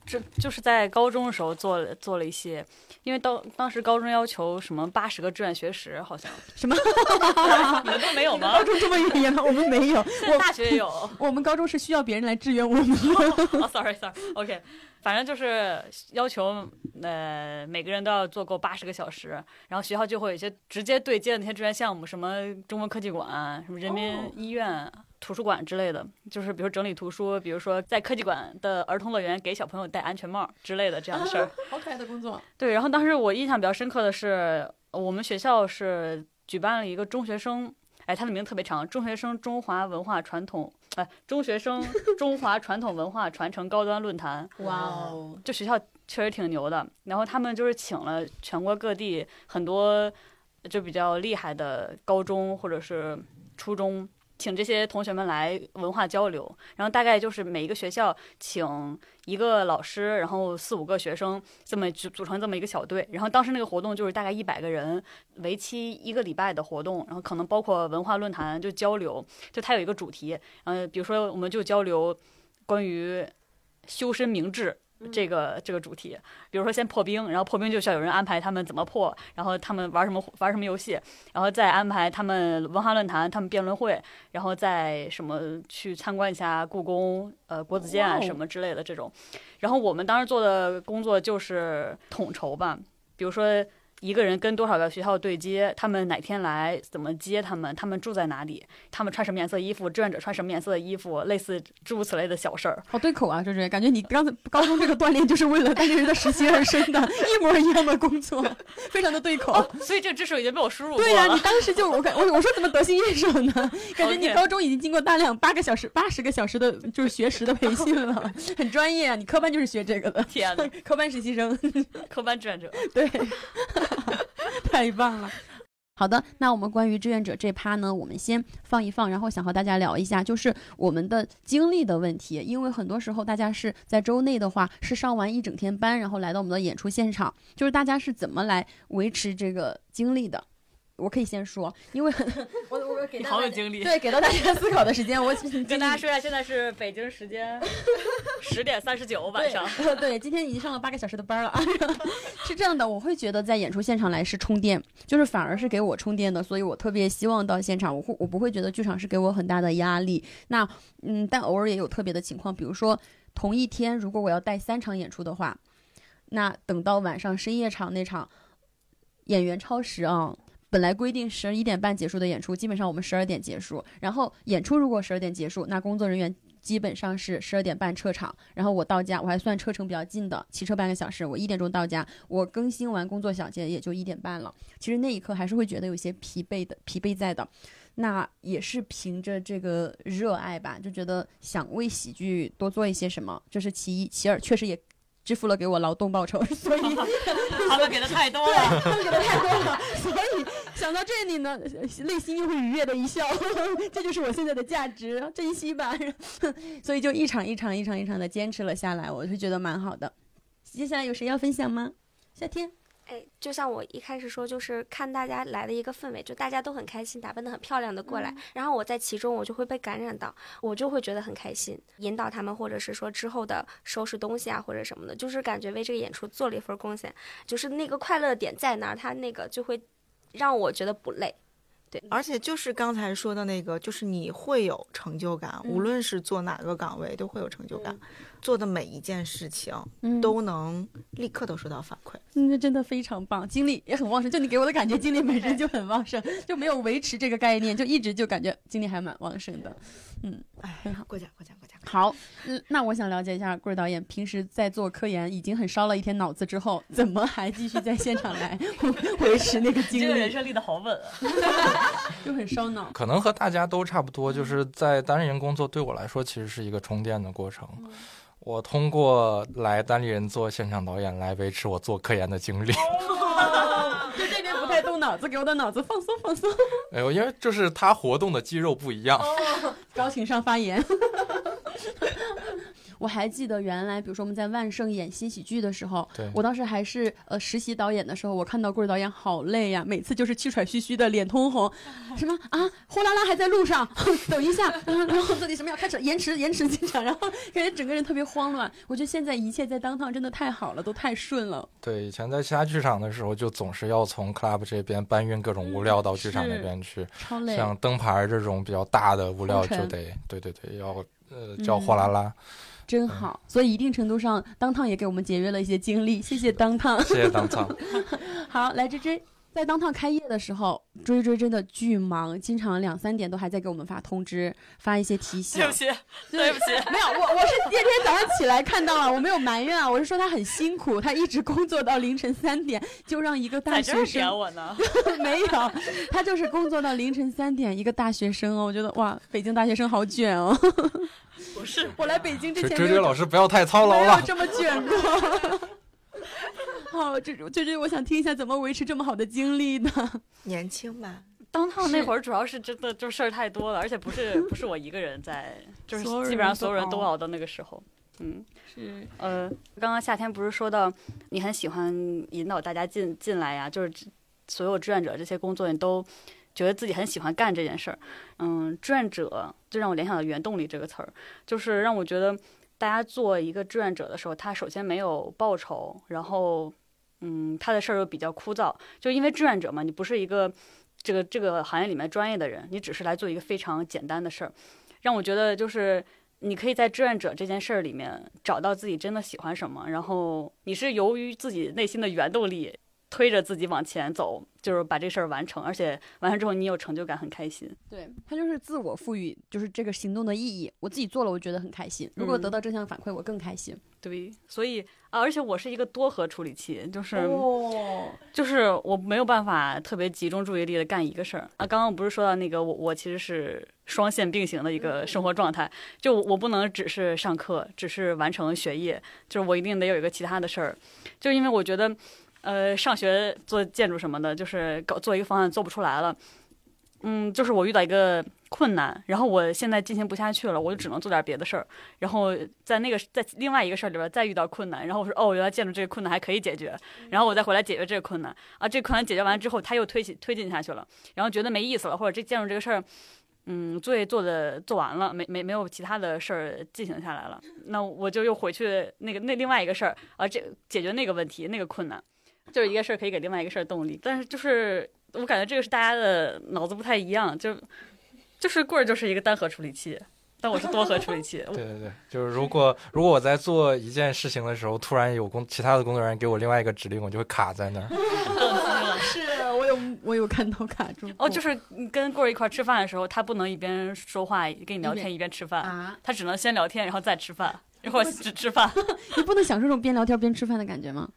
这就是在高中的时候做了做了一些，因为当当时高中要求什么八十个志愿学时，好像什么？你们都没有吗高？中这么严吗？我们没有，我大学也有。我们高中是需要别人来支援我们的。哦，sorry sorry，OK，、反正就是要求呃每个人都要做够八十个小时，然后学校就会有一些直接对接的那些志愿项目，什么中国科技馆、什么人民医院。图书馆之类的，就是比如整理图书，比如说在科技馆的儿童乐园给小朋友戴安全帽之类的这样的事儿。好可爱的工作。对，然后当时我印象比较深刻的是，我们学校是举办了一个中学生，哎，他的名字特别长，中学生中华文化传统，哎，中学生中华传统文化传承高端论坛。哇哦，这学校确实挺牛的。然后他们就是请了全国各地很多就比较厉害的高中或者是初中。请这些同学们来文化交流，然后大概就是每一个学校请一个老师，然后四五个学生，这么组组成这么一个小队。然后当时那个活动就是大概一百个人，为期一个礼拜的活动，然后可能包括文化论坛就交流，就它有一个主题，嗯、比如说我们就交流关于修身明志。这个这个主题，比如说先破冰，然后破冰就需要有人安排他们怎么破，然后他们玩什么玩什么游戏，然后再安排他们文化论坛、他们辩论会，然后再什么去参观一下故宫、呃国子监啊什么之类的这种。然后我们当时做的工作就是统筹吧，比如说一个人跟多少个学校对接，他们哪天来，怎么接他们，他们住在哪里，他们穿什么颜色衣服，志愿者穿什么颜色的衣服，类似诸如此类的小事儿。好对口啊，追追，感觉你刚才高中这个锻炼就是为了单立人的实习而生的，一模一样的工作，非常的对口。哦，所以这个知识已经被我输入过对呀、了。你当时就我感我我说怎么得心应手呢？感觉你高中已经经过大量八个小时、八十个小时的就是学识的培训了，很专业啊。你科班就是学这个的，天呐，科班实习生，科班志愿者。对，太棒了。好的，那我们关于志愿者这趴呢，我们先放一放，然后想和大家聊一下，就是我们的精力的问题。因为很多时候大家是在周内的话，是上完一整天班，然后来到我们的演出现场，就是大家是怎么来维持这个精力的？我可以先说，因为 我我给你大家好有精力。对给到大家思考的时间，我跟大家说一下，现在是北京时间 十点三十九晚上。对 对，今天已经上了八个小时的班了啊。是这样的，我会觉得在演出现场来是充电，就是反而是给我充电的，所以我特别希望到现场，我会我不会觉得剧场是给我很大的压力。那嗯，但偶尔也有特别的情况，比如说同一天如果我要带三场演出的话，那等到晚上深夜场那场演员超时啊。本来规定十一点半结束的演出，基本上我们十二点结束。然后演出如果十二点结束，那工作人员基本上是十二点半撤场，然后我到家，我还算车程比较近的，骑车半个小时，我一点钟到家，我更新完工作小节也就一点半了。其实那一刻还是会觉得有些疲惫的，疲惫在的。那也是凭着这个热爱吧，就觉得想为喜剧多做一些什么，这是其一，其二确实也支付了给我劳动报酬，所以 他们给的太多了。他们给的太多了，所以想到这里呢，内心又会愉悦的一笑，这就是我现在的价值，珍惜吧。所以就一场一场一场一场的坚持了下来，我是觉得蛮好的。接下来有谁要分享吗？夏天，哎，就像我一开始说，就是看大家来的一个氛围，就大家都很开心，打扮得很漂亮的过来，然后我在其中，我就会被感染到，我就会觉得很开心，引导他们，或者是说之后的收拾东西啊，或者什么的，就是感觉为这个演出做了一份贡献，就是那个快乐点在那儿，他那个就会让我觉得不累。对，而且就是刚才说的那个，就是你会有成就感，嗯无论是做哪个岗位都会有成就感，做的每一件事情嗯都能立刻都收到反馈。嗯，那真的非常棒，精力也很旺盛。就你给我的感觉，精力本身就很旺盛，就没有维持这个概念，就一直就感觉精力还蛮旺盛的。嗯，哎很好，过奖过奖过奖。好，嗯，那我想了解一下，棍儿导演平时在做科研已经很烧了一天脑子之后，怎么还继续在现场来维持那个精力这个人力？生立的好稳啊！就很烧脑。可能和大家都差不多，就是在单立人工作对我来说，其实是一个充电的过程。我通过来单立人做现场导演来维持我做科研的精力。就这边不太动脑子，给我的脑子放松放松。哎呦，因为就是他活动的肌肉不一样。哦高情商发言。我还记得原来，比如说我们在万盛演新喜剧的时候，对我当时还是呃实习导演的时候，我看到棍儿导演好累呀，每次就是气喘吁吁的，脸通红，什么啊，呼啦啦还在路上，等一下，嗯然后这里什么要开始延迟延迟进场，然后感觉整个人特别慌乱。我觉得现在一切在当趟真的太好了，都太顺了。对，以前在其他剧场的时候，就总是要从 club 这边搬运各种物料到剧场那边去，超累，像灯牌这种比较大的物料就得，对对对，要呃叫货拉拉。真好。所以一定程度上，当趟也给我们节约了一些精力，谢谢当趟。谢谢当趟。好，来追追，在当趟开业的时候，追追真的巨忙，经常两三点都还在给我们发通知，发一些提醒。对不起，对不起。没有，我我是第二天早上起来看到了，我没有埋怨啊，我是说他很辛苦，他一直工作到凌晨三点，就让一个大学生点我呢？没有，他就是工作到凌晨三点，一个大学生哦，我觉得哇，北京大学生好卷哦。不是，我来北京之前追追老师不要太操劳没有了。这么卷过。好，这这这，我想听一下怎么维持这么好的精力呢。年轻吧，当趟那会儿主要是真的就事儿太多了，而且不是不是我一个人在，就是基本上所有人都熬都熬到那个时候。嗯，是，呃，刚刚夏天不是说到你很喜欢引导大家进进来呀，就是所有志愿者这些工作你都觉得自己很喜欢干这件事儿。嗯，志愿者就让我联想到原动力这个词儿，就是让我觉得大家做一个志愿者的时候，他首先没有报酬，然后嗯，他的事儿又比较枯燥，就因为志愿者嘛，你不是一个这个这个行业里面专业的人，你只是来做一个非常简单的事儿，让我觉得就是你可以在志愿者这件事儿里面找到自己真的喜欢什么，然后你是由于自己内心的原动力推着自己往前走，就是把这事儿完成，而且完成之后你有成就感，很开心。对他就是自我赋予，就是这个行动的意义。我自己做了，我觉得很开心。如果嗯得到正向反馈，我更开心。对，所以啊，而且我是一个多核处理器，就是、哦，就是我没有办法特别集中注意力的干一个事儿啊。刚刚不是说到那个我我其实是双线并行的一个生活状态，就我不能只是上课，只是完成学业，就是我一定得有一个其他的事儿，就因为我觉得，呃，上学做建筑什么的，就是搞做一个方案做不出来了，嗯，就是我遇到一个困难，然后我现在进行不下去了，我就只能做点别的事儿，然后在那个在另外一个事儿里边再遇到困难，然后我说哦，原来建筑这个困难还可以解决，然后我再回来解决这个困难。啊，这个困难解决完之后，他又推进推进下去了，然后觉得没意思了，或者这建筑这个事儿。嗯，作业做的做完了，没没没有其他的事儿进行下来了，那我就又回去那个那另外一个事儿啊，这解决那个问题那个困难，就是一个事儿可以给另外一个事儿动力，但是就是我感觉这个是大家的脑子不太一样，就就是棍儿就是一个单核处理器，但我是多核处理器，对对对，就是如果如果我在做一件事情的时候，突然有工其他的工作人员给我另外一个指令，我就会卡在那儿。是我有我有看到卡住哦，就是你跟棍儿一块儿吃饭的时候，他不能一边说话跟你聊天一边吃饭，啊，他只能先聊天然后再吃饭，一会儿只吃饭。你不能享受这种边聊天边吃饭的感觉吗？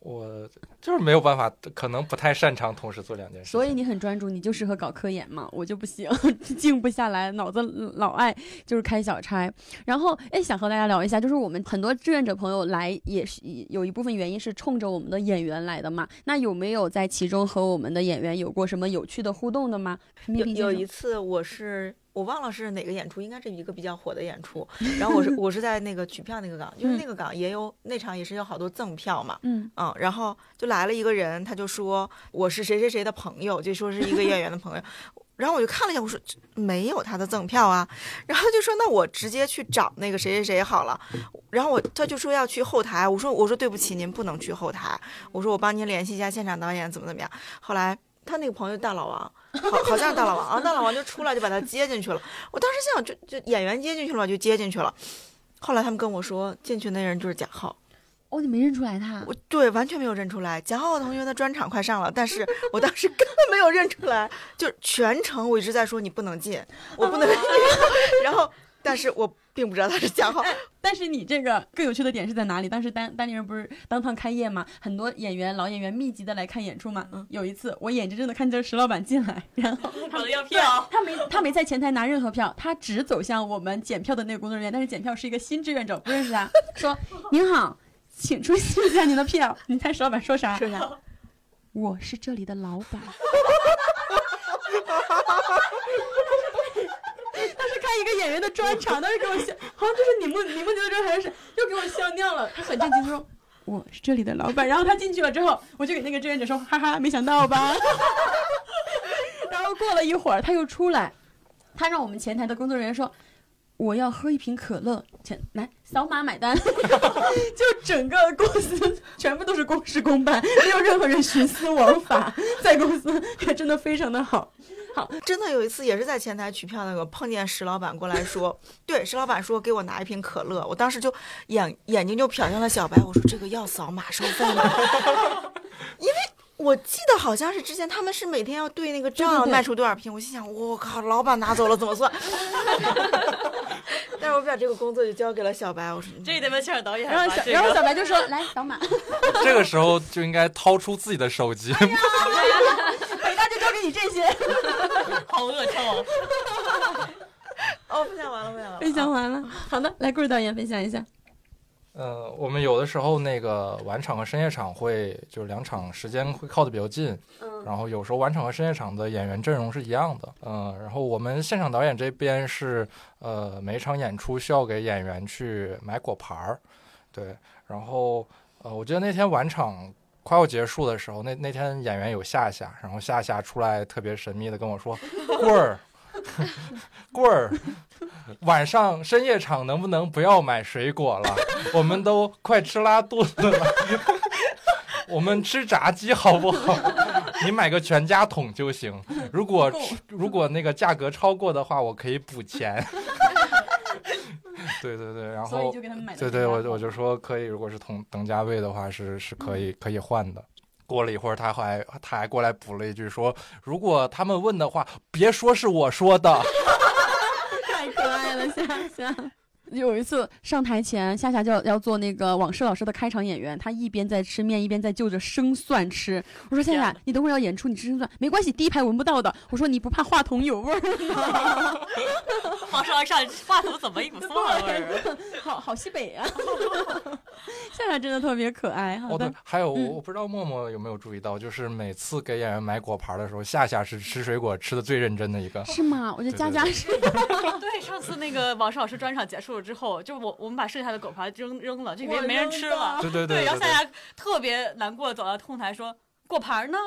我就是没有办法，可能不太擅长同时做两件事。所以你很专注，你就适合搞科研嘛，我就不行，静不下来，脑子老爱就是开小差。然后，哎，想和大家聊一下，就是我们很多志愿者朋友来，也是有一部分原因是冲着我们的演员来的嘛。那有没有在其中和我们的演员有过什么有趣的互动的吗？有有一一次我是我忘了是哪个演出，应该是一个比较火的演出。然后我是 我是在那个取票那个岗，因为那个岗也有那场也是有好多赠票嘛。嗯嗯，然后就来了一个人，他就说我是谁谁谁的朋友，就说是一个演员的朋友。然后我就看了一下，我说没有他的赠票啊，然后就说那我直接去找那个谁谁谁好了。然后我他就说要去后台，我说我说对不起，您不能去后台，我说我帮您联系一下现场导演怎么怎么样。后来他那个朋友大老王好好像是大老王啊，大老王就出来就把他接进去了。我当时想，就就演员接进去了就接进去了。后来他们跟我说，进去那人就是贾浩。哦，你没认出来他？我对完全没有认出来。贾浩同学的专场快上了，但是我当时根本没有认出来，就全程我一直在说你不能进，我不能进。然后，但是我并不知道他是贾浩。但是你这个更有趣的点是在哪里？当时丹丹尼人不是当趟开业嘛，很多演员老演员密集的来看演出嘛。嗯，有一次我眼睁睁的看着石老板进来，然后他要票，他没他没在前台拿任何票，他只走向我们检票的那个工作人员，但是检票是一个新志愿者，不认识他，说您好。请出示一下您的票。你猜石老板说啥？说啥？我是这里的老板。看一个演员的专场，当时给我笑，好像就是你梦你梦觉得这还是又给我笑尿了。他很震惊，他说我是这里的老板。然后他进去了之后，我就给那个志愿者说，哈哈，没想到吧？然后过了一会儿，他又出来，他让我们前台的工作人员说。我要喝一瓶可乐，钱来扫码买单，就整个公司全部都是公事公办，没有任何人徇私枉法，在公司也真的非常的好。真的有一次也是在前台取票那个碰见石老板过来说，对石老板说给我拿一瓶可乐，我当时就眼眼睛就瞟向了小白，我说这个要扫码收费吗？因为。我记得好像是之前他们是每天要对那个账卖出多少瓶，我心想我靠，老板拿走了怎么算？但是我把这个工作就交给了小白，我说这得问现场导演。然后小然后小白就说来扫码。这个时候就应该掏出自己的手机。北大就交给你这些，好恶臭。哦，分享完了，分享完了。分享完了，好的，来顾导演分享一下。呃，我们有的时候那个晚场和深夜场会，就是两场时间会靠得比较近，嗯，然后有时候晚场和深夜场的演员阵容是一样的，嗯，然后我们现场导演这边是，呃，每一场演出需要给演员去买果盘儿，对，然后呃，我记得那天晚场快要结束的时候，那那天演员有夏夏，然后夏夏出来特别神秘的跟我说，棍儿。棍儿，晚上深夜场能不能不要买水果了？我们都快吃拉肚子了。我们吃炸鸡好不好？你买个全家桶就行。如果如果那个价格超过的话，我可以补钱。对对对，然后对对，我我就说可以，如果是同等价位的话，是是可以可以换的。过了一会儿，他还他还过来补了一句说：“如果他们问的话，别说是我说的。”太可爱了，想想。有一次上台前，夏夏就要要做那个往事老师的开场演员，他一边在吃面，一边在就着生蒜吃。我说 夏夏，你等会儿要演出，你吃生蒜没关系，第一排闻不到的。我说你不怕话筒有味儿吗？往上上话筒怎么一股蒜味儿？好好西北啊！夏夏真的特别可爱。好的，还有我不知道默默有没有注意到，就是每次给演员买果盘的时候，夏夏是吃水果吃的最认真的一个。是吗？我觉得佳佳是。对，上次那个往事老师专场结束。之后，就我我们把剩下的狗盘扔扔了，这边没人吃了。对对对。然后大家特别难过，走到控台说：“果盘呢？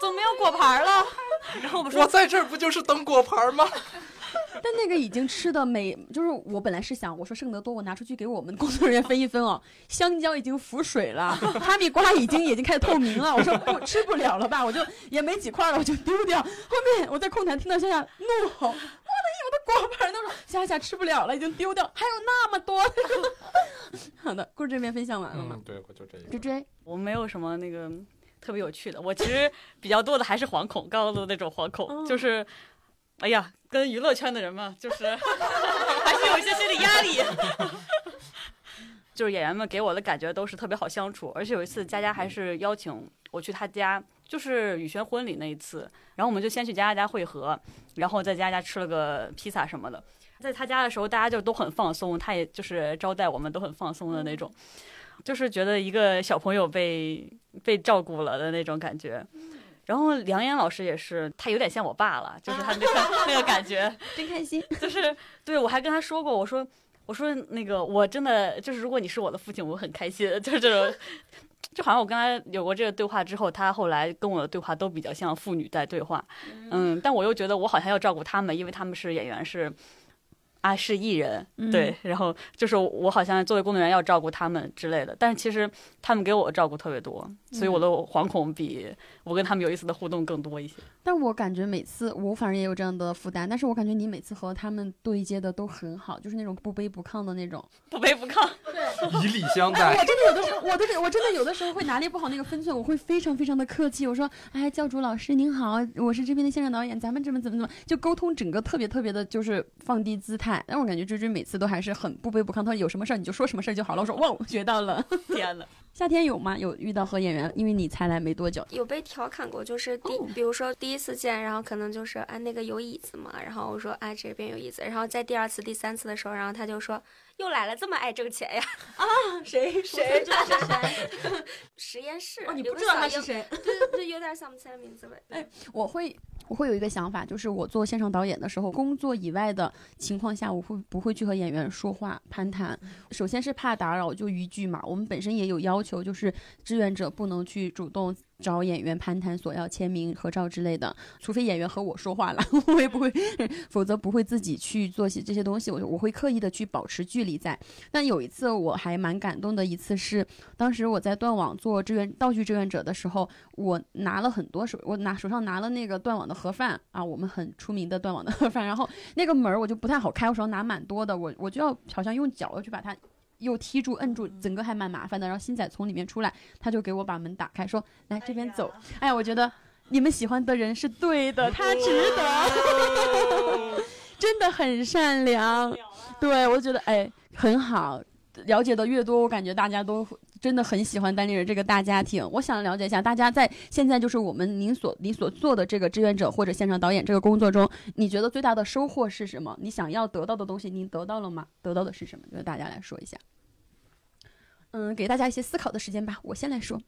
怎么没有果盘了？” 然后我们说：“我在这儿不就是等果盘吗？” 但那个已经吃的没，就是我本来是想，我说剩得多，我拿出去给我们工作人员分一分哦。香蕉已经浮水了，哈密瓜已经已经开始透明了。我说不吃不了了吧，我就也没几块了，我就丢掉。后面我在控台听到夏夏怒吼。我的果盘都说夏夏吃不了了，已经丢掉，还有那么多。好的，故事这边分享完了吗？对，我就这一个。追追，我没有什么那个特别有趣的，我其实比较多的还是惶恐，刚刚的那种惶恐，就是，哎呀，跟娱乐圈的人嘛，就是 还是有一些心理压力。就是演员们给我的感觉都是特别好相处，而且有一次佳佳还是邀请我去他家。就是雨轩婚礼那一次，然后我们就先去佳佳家会合，然后在佳佳家吃了个披萨什么的。在他家的时候，大家就都很放松，他也就是招待我们都很放松的那种，就是觉得一个小朋友被被照顾了的那种感觉。然后梁岩老师也是，他有点像我爸了，就是他那个那个感觉，真开心。就是对我还跟他说过，我说我说那个我真的就是如果你是我的父亲，我很开心，就是这种。就好像我跟他有过这个对话之后，他后来跟我的对话都比较像父女在对话，嗯，但我又觉得我好像要照顾他们，因为他们是演员，是啊是艺人，嗯。对，然后就是我好像作为工作人员要照顾他们之类的，但是其实他们给我的照顾特别多，所以我的惶恐比我跟他们有意思的互动更多一些。但我感觉每次我反正也有这样的负担，但是我感觉你每次和他们对接的都很好，就是那种不卑不亢的那种。不卑不亢，对 以礼相待，我。真的有的时候，我 的我真的有的时候会拿捏不好那个分寸，我会非常非常的客气。我说，哎，教主老师您好，我是这边的现场导演，咱们怎么怎么怎么，就沟通整个特别特别的，就是放低姿态。但我感觉追追每次都还是很不卑不亢，他说有什么事儿你就说什么事儿就好了。我说哇，我学到了。天呐，夏天有吗？有遇到和演员，因为你才来没多久。有被调侃过，就是第，哦比如说第一次见，然后可能就是啊那个有椅子嘛，然后我说啊这边有椅子，然后在第二次、第三次的时候，然后他就说又来了，这么爱挣钱呀？啊谁谁这是谁？实验室哦，你不知道他是谁？对对对，有点想不起来名字了。哎我会我会有一个想法，就是我做现场导演的时候，工作以外的情况下，我会不会去和演员说话攀谈？首先是怕打扰，就一句嘛。我们本身也有要求，就是志愿者不能去主动找演员攀谈，索要签名、合照之类的，除非演员和我说话了，我也不会，否则不会自己去做些这些东西。我我会刻意的去保持距离在。但有一次我还蛮感动的一次是，当时我在断网做志愿道具志愿者的时候，我拿了很多手，我拿手上拿了那个断网的盒饭啊，我们很出名的断网的盒饭，然后那个门儿我就不太好开，我手上拿蛮多的，我我就要好像用脚要去把它。又踢住、摁住，整个还蛮麻烦的。然后新仔从里面出来，他就给我把门打开，说：“来这边走。”哎呀，我觉得你们喜欢的人是对的，他值得，真的很善良。对，我觉得哎很好。了解的越多，我感觉大家都真的很喜欢单立人这个大家庭。我想了解一下，大家在现在就是我们您所您所做的这个志愿者或者现场导演这个工作中，你觉得最大的收获是什么？你想要得到的东西，您得到了吗？得到的是什么？跟大家来说一下。嗯，给大家一些思考的时间吧。我先来说，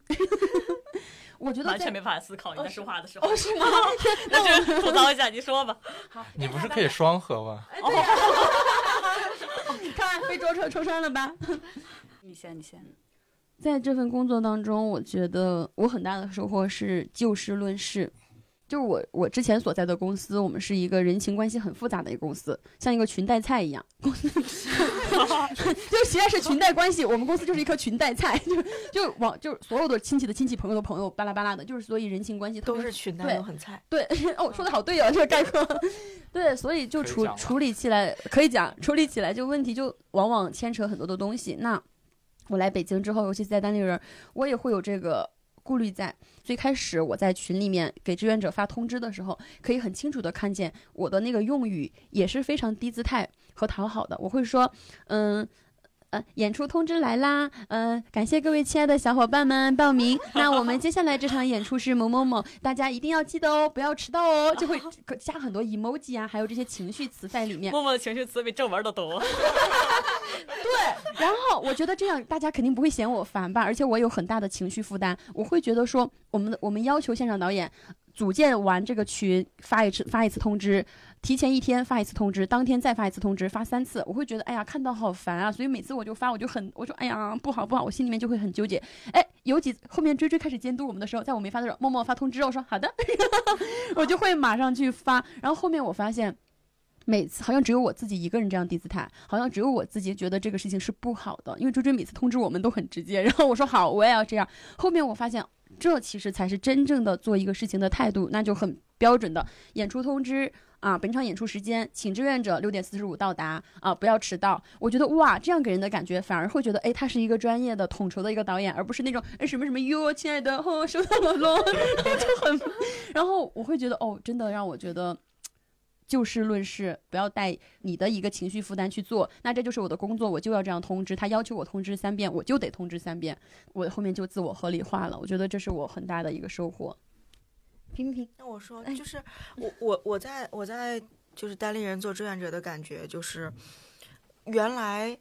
我觉得完全没办法思考你在说话的时候。哦是吗？那就吐槽一下，你说吧。好你不是可以双核吗？看被戳穿戳穿了吧？你先，你先。在这份工作当中，我觉得我很大的收获是就事论事。就是我我之前所在的公司，我们是一个人情关系很复杂的一个公司，像一个裙带菜一样。公司 就实在是裙带关系，我们公司就是一颗裙带菜，就就往就所有的亲戚的亲戚、朋友的朋友，巴拉巴拉的，就是所以人情关系都是裙带，都很菜。对，哦，说的好对哦，这个概括。对，所以就处以处理起来可以讲，处理起来就问题就往往牵扯很多的东西。那我来北京之后，尤其是在单立人，我也会有这个顾虑在。最开始我在群里面给志愿者发通知的时候，可以很清楚的看见我的那个用语也是非常低姿态和讨好的。我会说，嗯。呃，演出通知来啦！嗯、感谢各位亲爱的小伙伴们报名。那我们接下来这场演出是某某某，大家一定要记得哦，不要迟到哦。就会 加很多 emoji 啊，还有这些情绪词在里面。默默的情绪词比正文都多。对然后我觉得这样大家肯定不会嫌我烦吧，而且我有很大的情绪负担，我会觉得说，我们的我们要求现场导演组建完这个群发一次发一次通知，提前一天发一次通知，当天再发一次通知，发三次，我会觉得哎呀看到好烦啊，所以每次我就发我就很我说哎呀不好不好，我心里面就会很纠结。哎，有几后面追追开始监督我们的时候，在我没发的时候，默默发通知，我说好的，我就会马上去发，然后后面我发现。每次好像只有我自己一个人这样低姿态，好像只有我自己觉得这个事情是不好的。因为追追每次通知我们都很直接，然后我说好，我也要这样。后面我发现，这其实才是真正的做一个事情的态度，那就很标准的演出通知啊，本场演出时间，请志愿者六点四十五到达啊，不要迟到。我觉得哇，这样给人的感觉反而会觉得，哎，他是一个专业的统筹的一个导演，而不是那种哎什么什么哟，亲爱的，哦，收到了喽，就很，然后我会觉得哦，真的让我觉得。就事论事，不要带你的一个情绪负担去做。那这就是我的工作，我就要这样通知。他要求我通知三遍，我就得通知三遍。我后面就自我合理化了。我觉得这是我很大的一个收获。评评评，那我说哎，就是我我我在我在就是单立人做志愿者的感觉，就是原来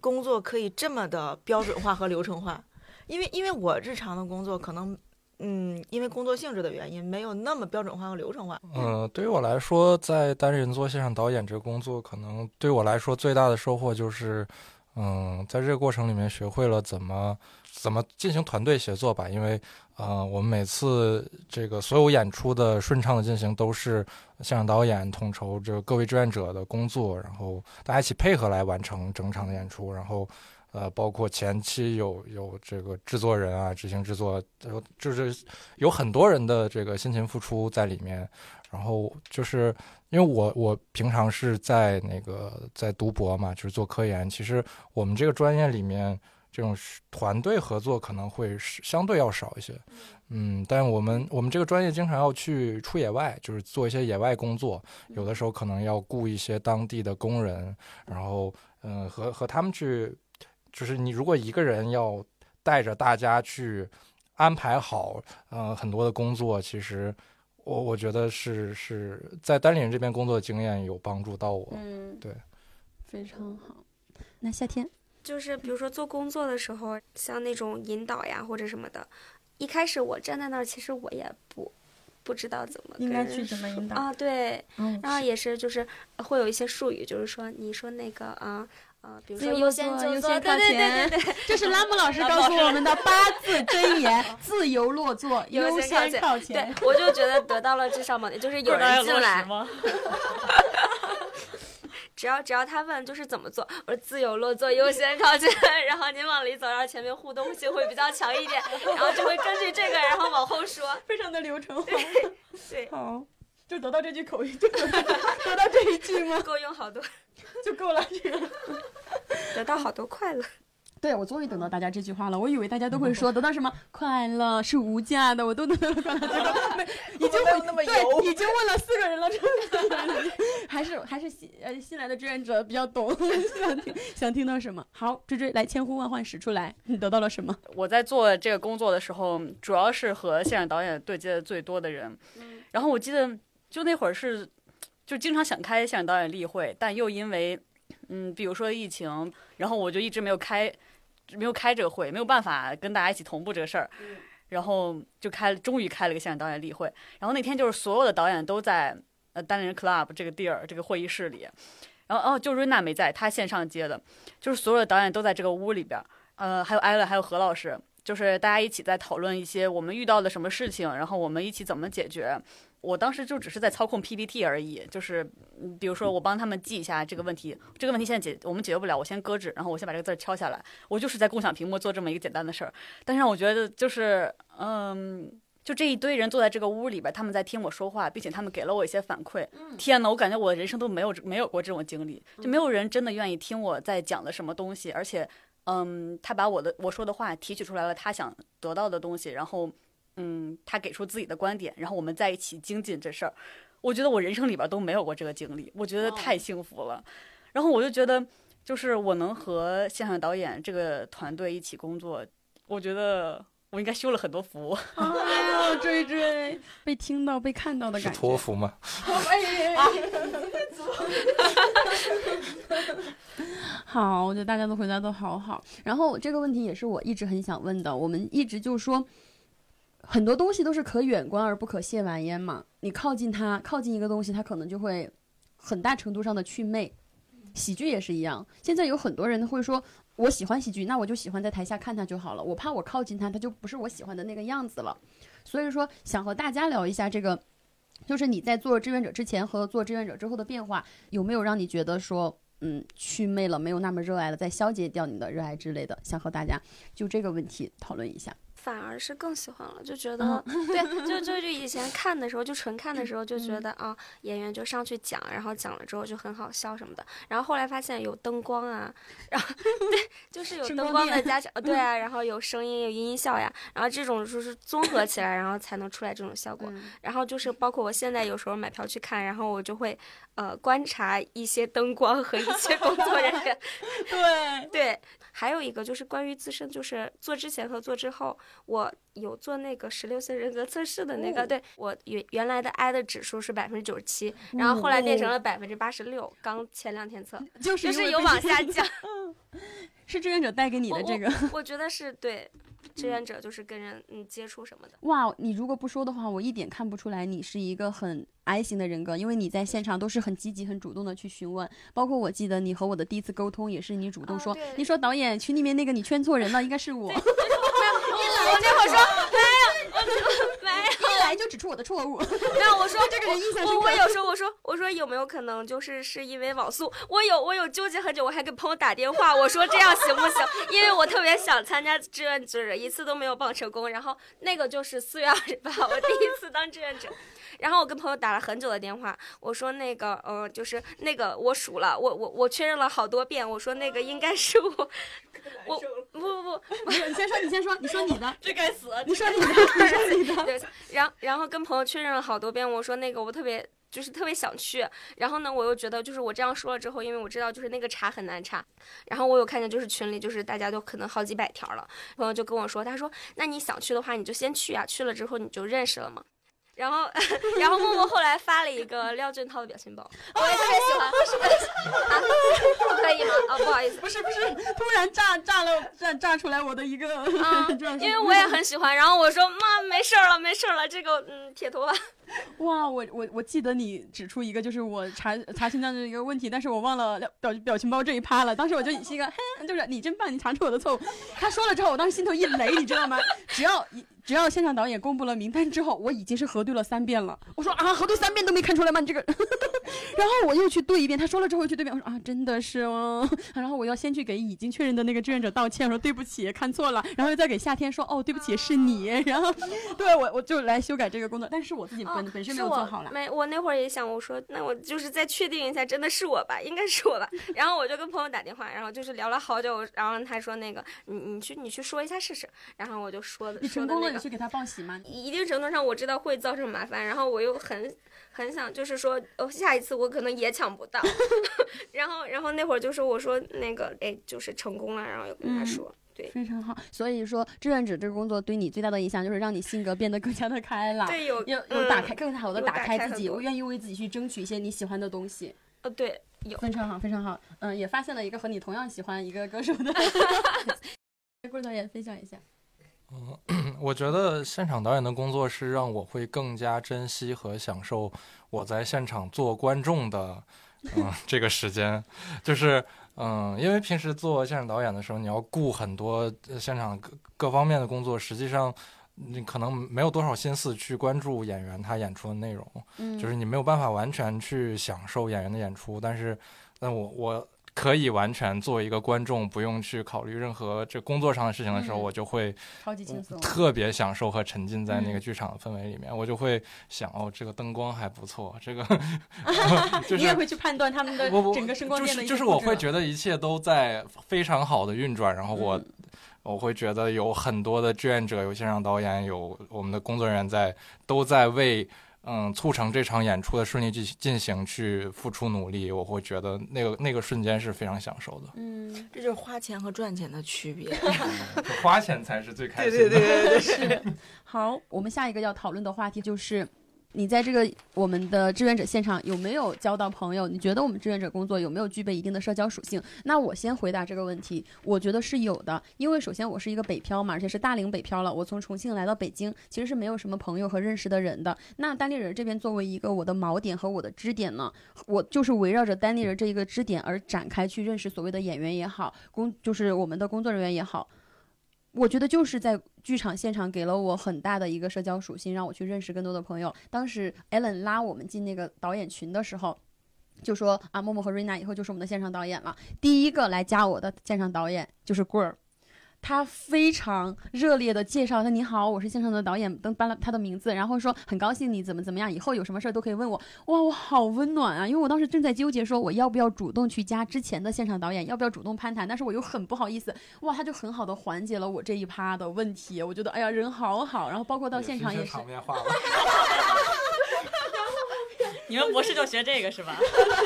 工作可以这么的标准化和流程化，因为因为我日常的工作可能。嗯，因为工作性质的原因，没有那么标准化和流程化。嗯，对于我来说，在单人做现场导演这个工作，可能对我来说最大的收获就是，嗯，在这个过程里面学会了怎么怎么进行团队协作吧，因为呃，我们每次这个所有演出的顺畅的进行都是现场导演统筹这各位志愿者的工作，然后大家一起配合来完成整场的演出，然后。呃，包括前期有有这个制作人啊，执行制作，就是有很多人的这个辛勤付出在里面。然后就是因为我我平常是在那个在读博嘛，就是做科研。其实我们这个专业里面这种团队合作可能会相对要少一些。嗯，但我们我们这个专业经常要去出野外，就是做一些野外工作，有的时候可能要雇一些当地的工人，然后嗯和和他们去。就是你如果一个人要带着大家去安排好，呃，很多的工作，其实我我觉得是是在单立人这边工作的经验有帮助到我。嗯，对，非常好。那夏天就是比如说做工作的时候，像那种引导呀或者什么的，一开始我站在那儿，其实我也不不知道怎么应该去怎么引导啊？对，然后也是就是会有一些术语，就是说你说那个啊。啊，比如说优先优先靠前，这是拉姆老师告诉我们的八字真言：自由落座，优先靠前。对，我就觉得得到了至少嘛，就是有人进来。只要只要他问就是怎么做，我说自由落座，优先靠前，然后您往里走，然后前面互动性会比较强一点，然后就会根据这个，然后往后说，非常的流程化。对，好，就得到这句口语，就得到这一句吗？够用好多。就够了，这个得到好多快乐。对，我终于等到大家这句话了。我以为大家都会 说得到什么快乐是无价的，我都能得到快乐。结果没，已经问那么对，已经问了四个人了，还是还是新呃新来的志愿者比较懂，想听想听到什么？好，追追来，千呼万唤始出来，你得到了什么？我在做这个工作的时候，主要是和现场导演对接的最多的人。然后我记得就那会儿是。就经常想开现场导演例会，但又因为，嗯，比如说疫情，然后我就一直没有开，没有开这个会，没有办法跟大家一起同步这个事儿，然后就开，终于开了个现场导演例会。然后那天就是所有的导演都在呃单人 club 这个地儿这个会议室里，然后哦，就瑞娜没在，她线上接的，就是所有的导演都在这个屋里边，呃，还有艾伦，还有何老师，就是大家一起在讨论一些我们遇到的什么事情，然后我们一起怎么解决。我当时就只是在操控 PPT 而已，就是比如说我帮他们记一下这个问题，这个问题现在解我们解决不了，我先搁置，然后我先把这个字敲下来，我就是在共享屏幕做这么一个简单的事儿。但是我觉得就是，嗯，就这一堆人坐在这个屋里边，他们在听我说话，并且他们给了我一些反馈。天呐，我感觉我人生都没有没有过这种经历，就没有人真的愿意听我在讲的什么东西，而且，嗯，他把我的我说的话提取出来了，他想得到的东西，然后。嗯，他给出自己的观点，然后我们在一起精进这事儿。我觉得我人生里边都没有过这个经历，我觉得太幸福了。然后我就觉得，就是我能和现场导演这个团队一起工作，我觉得我应该修了很多福。哎呦，追追，被听到、被看到的感觉。托福吗？好，我觉得大家的回答都好好。然后这个问题也是我一直很想问的，我们一直就说。很多东西都是可远观而不可亵玩焉嘛。你靠近它，靠近一个东西，它可能就会很大程度上的去魅。喜剧也是一样。现在有很多人会说，我喜欢喜剧，那我就喜欢在台下看它就好了。我怕我靠近它，它就不是我喜欢的那个样子了。所以说，想和大家聊一下这个，就是你在做志愿者之前和做志愿者之后的变化，有没有让你觉得说，嗯，去魅了，没有那么热爱了，在消解掉你的热爱之类的？想和大家就这个问题讨论一下。反而是更喜欢了，就觉得对，就就就以前看的时候，就纯看的时候就觉得啊，演员就上去讲，然后讲了之后就很好笑什么的。然后后来发现有灯光啊，然后 对，就是有灯光的加强，对啊，然后有声音有音效呀，然后这种就是综合起来，然后才能出来这种效果。然后就是包括我现在有时候买票去看，然后我就会呃观察一些灯光和一些工作人员，对对。还有一个就是关于自身，就是做之前和做之后，我有做那个十六岁人格测试的那个，对我原原来的 I 的指数是百分之九十七，然后后来变成了百分之八十六，刚前两天测，就是有往下降。是志愿者带给你的这个，我觉得是对。志愿者就是跟人嗯接触什么的。哇，你如果不说的话，我一点看不出来你是一个很 I 型的人格，因为你在现场都是很积极、很主动的去询问。包括我记得你和我的第一次沟通也是你主动说，你说导演群里面那个你圈错人了，应该是我。我那会说哎呀，我。来就指出我的错误，没有，我说这个人印象深刻我我有时候我说我说有没有可能就是是因为网速？我有我有纠结很久，我还给朋友打电话，我说这样行不行？因为我特别想参加志愿者，一次都没有报成功。然后那个就是四月二十八，我第一次当志愿者。然后我跟朋友打了很久的电话，我说那个呃，就是那个我数了，我我我确认了好多遍，我说那个应该是我，我不不不，不是你先说，你先说，你说你的，这该死！你说你的，你说你的，对，然后然后跟朋友确认了好多遍，我说那个我特别就是特别想去，然后呢，我又觉得就是我这样说了之后，因为我知道就是那个查很难查，然后我有看见就是群里就是大家都可能好几百条了，朋友就跟我说，他说那你想去的话你就先去啊，去了之后你就认识了嘛。然后，然后默默后来发了一个廖俊涛的表情包，我也特别喜欢。啊，不可以吗？啊，不好意思，不是不是，突然炸炸了炸炸出来我的一个，啊，因为我也很喜欢。然后我说妈，没事儿了，没事儿了，这个嗯，铁头发。哇，我我我记得你指出一个就是我查查询到的一个问题，但是我忘了表表情包这一趴了。当时我就是一个，哼，就是你真棒，你查出我的错误。他说了之后，我当时心头一雷，你知道吗？只要一。只要现场导演公布了名单之后，我已经是核对了三遍了。我说啊，核对三遍都没看出来吗？你这个，然后我又去对一遍。他说了之后又去对一遍。我说啊，真的是哦。然后我要先去给已经确认的那个志愿者道歉，说对不起，看错了。然后又再给夏天说哦，对不起，是你。然后对我我就来修改这个工作，但是我自己本本身没有做好了。没，我那会儿也想，我说那我就是再确定一下，真的是我吧？应该是我吧？然后我就跟朋友打电话，然后就是聊了好久。然后他说那个你你去你去说一下试试。然后我就说的，你成功了，你去给他报喜吗？一定程度上我知道会造成麻烦，然后我又很很想，就是说，哦，下一次我可能也抢不到。然后，然后那会儿就是我说那个，哎，就是成功了，然后又跟他说，对，非常好。所以说，志愿者这个工作对你最大的影响就是让你性格变得更加的开朗，对，有有有打开更好的打开自己，我愿意为自己去争取一些你喜欢的东西。呃，对，有非常好，非常好。嗯，也发现了一个和你同样喜欢一个歌手的。顾导演分享一下。嗯，我觉得现场导演的工作是让我会更加珍惜和享受我在现场做观众的，嗯，这个时间，就是嗯，因为平时做现场导演的时候，你要顾很多现场各各方面的工作，实际上你可能没有多少心思去关注演员他演出的内容，嗯，就是你没有办法完全去享受演员的演出，但是，但我我。可以完全作为一个观众，不用去考虑任何这工作上的事情的时候，我就会超级轻松，特别享受和沉浸在那个剧场的氛围里面。我就会想，哦，这个灯光还不错，这个 你也会去判断他们的整个声光电的。就是我会觉得一切都在非常好的运转，然后我我会觉得有很多的志愿者、有现场导演、有我们的工作人员在都在为。嗯，促成这场演出的顺利进进行，去付出努力，我会觉得那个那个瞬间是非常享受的。嗯，这就是花钱和赚钱的区别，花钱才是最开心的。对对对对对，是。好，我们下一个要讨论的话题就是。你在这个我们的志愿者现场有没有交到朋友？你觉得我们志愿者工作有没有具备一定的社交属性？那我先回答这个问题，我觉得是有的。因为首先我是一个北漂嘛，而且是大龄北漂了。我从重庆来到北京，其实是没有什么朋友和认识的人的。那单立人这边作为一个我的锚点和我的支点呢，我就是围绕着单立人这一个支点而展开去认识所谓的演员也好，工就是我们的工作人员也好。我觉得就是在剧场现场给了我很大的一个社交属性，让我去认识更多的朋友。当时 Ellen 拉我们进那个导演群的时候，就说啊，默默和瑞娜以后就是我们的现场导演了。第一个来加我的现场导演就是棍儿。他非常热烈的介绍他，你好，我是现场的导演，登搬了他的名字，然后说很高兴你怎么怎么样，以后有什么事儿都可以问我。哇，我好温暖啊！因为我当时正在纠结说我要不要主动去加之前的现场导演，要不要主动攀谈，但是我又很不好意思。哇，他就很好的缓解了我这一趴的问题，我觉得哎呀人好好，然后包括到现场也是。你们博士就学这个是吧？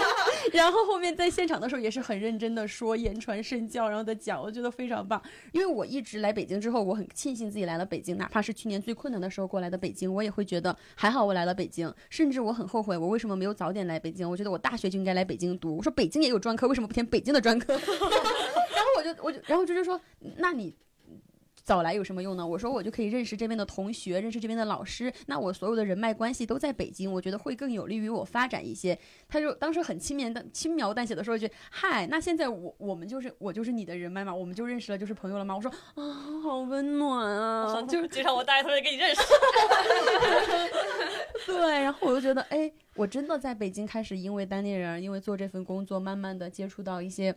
然后后面在现场的时候也是很认真的说，言传身教，然后的讲，我觉得非常棒。因为我一直来北京之后，我很庆幸自己来了北京，哪怕是去年最困难的时候过来的北京，我也会觉得还好我来了北京。甚至我很后悔，我为什么没有早点来北京？我觉得我大学就应该来北京读。我说北京也有专科，为什么不填北京的专科？然后我就我就然后就就说，那你。早来有什么用呢？我说我就可以认识这边的同学，认识这边的老师，那我所有的人脉关系都在北京，我觉得会更有利于我发展一些。他就当时很轻描淡轻描淡写的说一句：“嗨，那现在我我们就是我就是你的人脉嘛，我们就认识了，就是朋友了吗？”我说啊，好温暖啊，就是介绍我大学同学给你认识。对，然后我就觉得，哎，我真的在北京开始，因为单立人，因为做这份工作，慢慢的接触到一些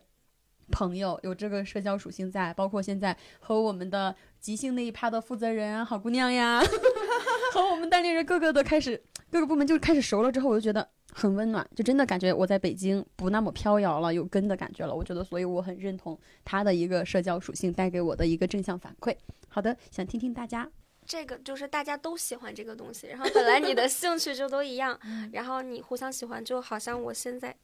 朋友，有这个社交属性在，包括现在和我们的即兴那一趴的负责人好姑娘呀，和我们单立人各个的开始，各个部门就开始熟了之后，我就觉得很温暖，就真的感觉我在北京不那么飘摇了，有根的感觉了。我觉得，所以我很认同他的一个社交属性带给我的一个正向反馈。好的，想听听大家。这个就是大家都喜欢这个东西，然后本来你的兴趣就都一样，然后你互相喜欢，就好像我现在。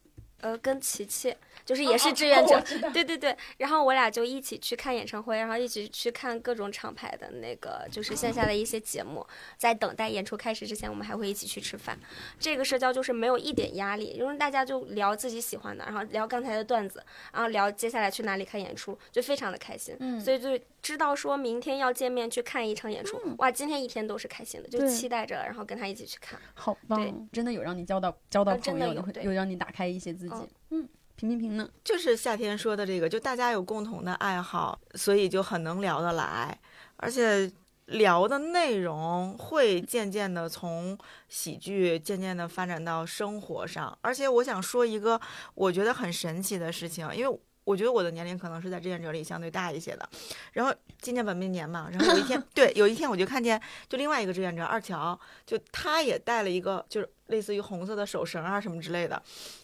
呃，跟琪琪就是也是志愿者，对对对，然后我俩就一起去看演唱会，然后一起去看各种厂牌的那个就是线下的一些节目，在等待演出开始之前，我们还会一起去吃饭。这个社交就是没有一点压力，因为大家就聊自己喜欢的，然后聊刚才的段子，然后聊接下来去哪里看演出，就非常的开心。嗯，所以就知道说明天要见面去看一场演出，哇，今天一天都是开心的，就期待着，然后跟他一起去看。好棒，真的有让你交到交到朋友，有有让你打开一些自。自己，嗯，平平平呢，就是夏天说的这个，就大家有共同的爱好，所以就很能聊得来，而且聊的内容会渐渐的从喜剧渐渐的发展到生活上，而且我想说一个我觉得很神奇的事情，因为。我觉得我的年龄可能是在志愿者里相对大一些的，然后今年本命年嘛，然后有一天，对，有一天我就看见，就另外一个志愿者二乔，就他也带了一个，就是类似于红色的手绳啊什么之类的，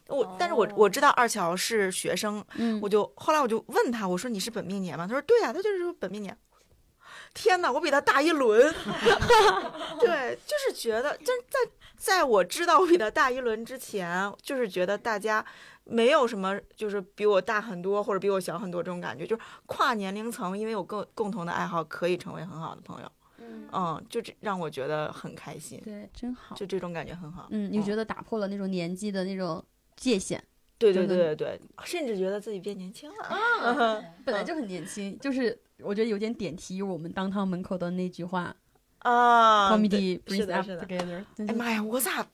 我，但是我我知道二乔是学生，我就后来我就问他，我说你是本命年吗？他说对呀，他就是本命年。天哪，我比他大一轮，对，就是觉得，就在在我知道我比他大一轮之前，就是觉得大家。没有什么，就是比我大很多或者比我小很多这种感觉，就是跨年龄层，因为有共共同的爱好，可以成为很好的朋友。嗯，就这让我觉得很开心。对，真好，就这种感觉很好。嗯，你觉得打破了那种年纪的那种界限？对对对对对，甚至觉得自己变年轻了。啊，本来就很年轻，就是我觉得有点点题我们当堂门口的那句话啊，comedy brings us together。哎妈呀，我咋？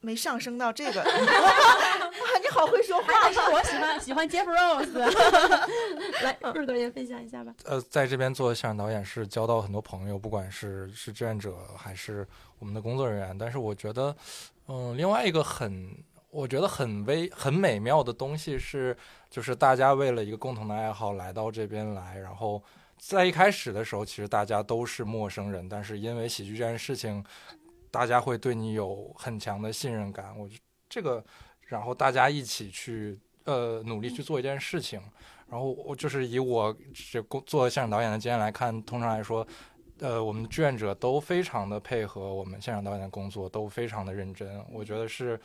没上升到这个，你 好会说话。但是我喜欢喜欢 Jeff Rose，来，布导演分享一下吧。呃，在这边做相声导演是交到很多朋友，不管是是志愿者还是我们的工作人员。但是我觉得，嗯，另外一个很我觉得很微很美妙的东西是，就是大家为了一个共同的爱好来到这边来，然后在一开始的时候，其实大家都是陌生人，但是因为喜剧这件事情。大家会对你有很强的信任感，我这个，然后大家一起去呃努力去做一件事情，然后我就是以我这工做现场导演的经验来看，通常来说，呃，我们志愿者都非常的配合我们现场导演的工作，都非常的认真。我觉得是，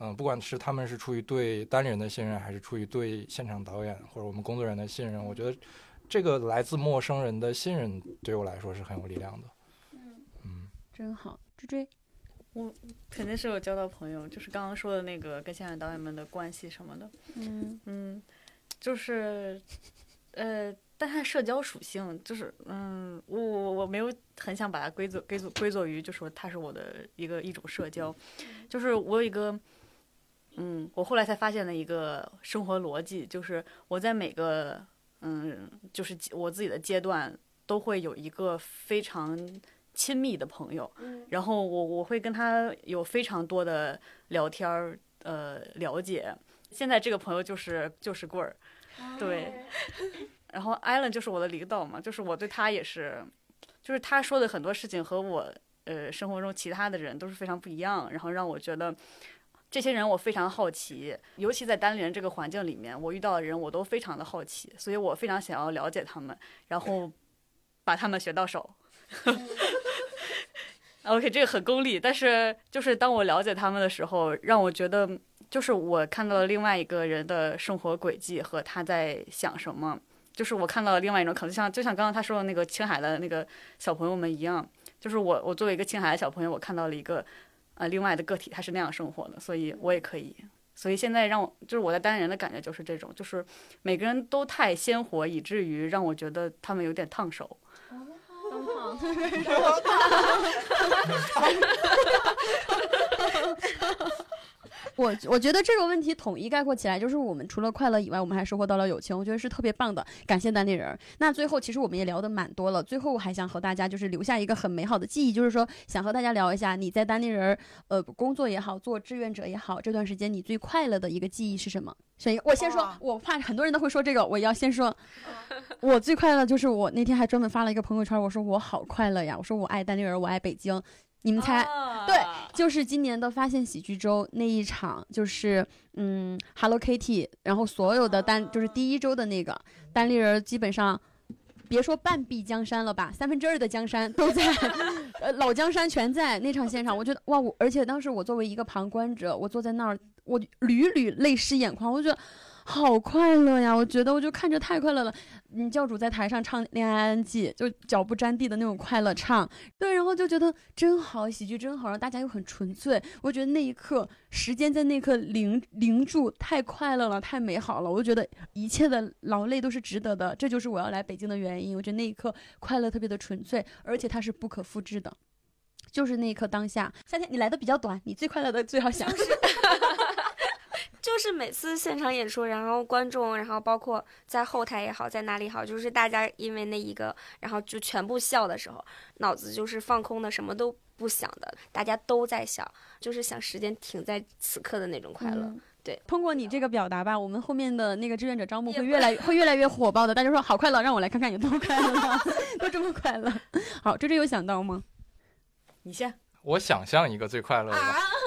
嗯，不管是他们是出于对单人的信任，还是出于对现场导演或者我们工作人员的信任，我觉得这个来自陌生人的信任对我来说是很有力量的。嗯嗯，真好。追追，我肯定是有交到朋友，就是刚刚说的那个跟现场导演们的关系什么的。嗯嗯，就是，呃，但它社交属性就是，嗯，我我我没有很想把它归作归作归作于，就说它是我的一个一种社交，就是我有一个，嗯，我后来才发现的一个生活逻辑，就是我在每个，嗯，就是我自己的阶段都会有一个非常。亲密的朋友，然后我我会跟他有非常多的聊天儿，呃，了解。现在这个朋友就是就是棍儿，对。然后艾伦就是我的领导嘛，就是我对他也是，就是他说的很多事情和我呃生活中其他的人都是非常不一样，然后让我觉得这些人我非常好奇，尤其在单立人这个环境里面，我遇到的人我都非常的好奇，所以我非常想要了解他们，然后把他们学到手。OK，这个很功利，但是就是当我了解他们的时候，让我觉得就是我看到了另外一个人的生活轨迹和他在想什么，就是我看到了另外一种可能，像就像刚刚他说的那个青海的那个小朋友们一样，就是我我作为一个青海的小朋友，我看到了一个呃另外的个体，他是那样生活的，所以我也可以。所以现在让我就是我在单人的感觉就是这种，就是每个人都太鲜活，以至于让我觉得他们有点烫手。哈哈哈哈哈哈哈哈哈哈哈哈我我觉得这个问题统一概括起来，就是我们除了快乐以外，我们还收获到了友情，我觉得是特别棒的。感谢单立人。那最后，其实我们也聊得蛮多了。最后，我还想和大家就是留下一个很美好的记忆，就是说想和大家聊一下你在单立人呃工作也好，做志愿者也好，这段时间你最快乐的一个记忆是什么？选一个，我先说，我怕很多人都会说这个，我要先说，我最快乐就是我那天还专门发了一个朋友圈，我说我好快乐呀，我说我爱单立人，我爱北京。你们猜，对，就是今年的发现喜剧周那一场，就是嗯，Hello Kitty，然后所有的单，就是第一周的那个单立人，基本上别说半壁江山了吧，三分之二的江山都在，呃，老江山全在那场现场，我觉得哇，我而且当时我作为一个旁观者，我坐在那儿，我屡屡泪湿眼眶，我觉得。好快乐呀！我觉得我就看着太快乐了。嗯，教主在台上唱《恋爱安记》，就脚不沾地的那种快乐唱，对，然后就觉得真好，喜剧真好，让大家又很纯粹。我觉得那一刻，时间在那刻凝凝住，太快乐了，太美好了。我就觉得一切的劳累都是值得的，这就是我要来北京的原因。我觉得那一刻快乐特别的纯粹，而且它是不可复制的，就是那一刻当下。夏天你来的比较短，你最快乐的最好想。就是每次现场演出，然后观众，然后包括在后台也好，在哪里好，就是大家因为那一个，然后就全部笑的时候，脑子就是放空的，什么都不想的，大家都在笑，就是想时间停在此刻的那种快乐。对，通过你这个表达吧，我们后面的那个志愿者招募会越来 会越来越火爆的。大家说好快乐，让我来看看有多快乐，都这么快乐。好，这这有想到吗？你先。我想象一个最快乐的，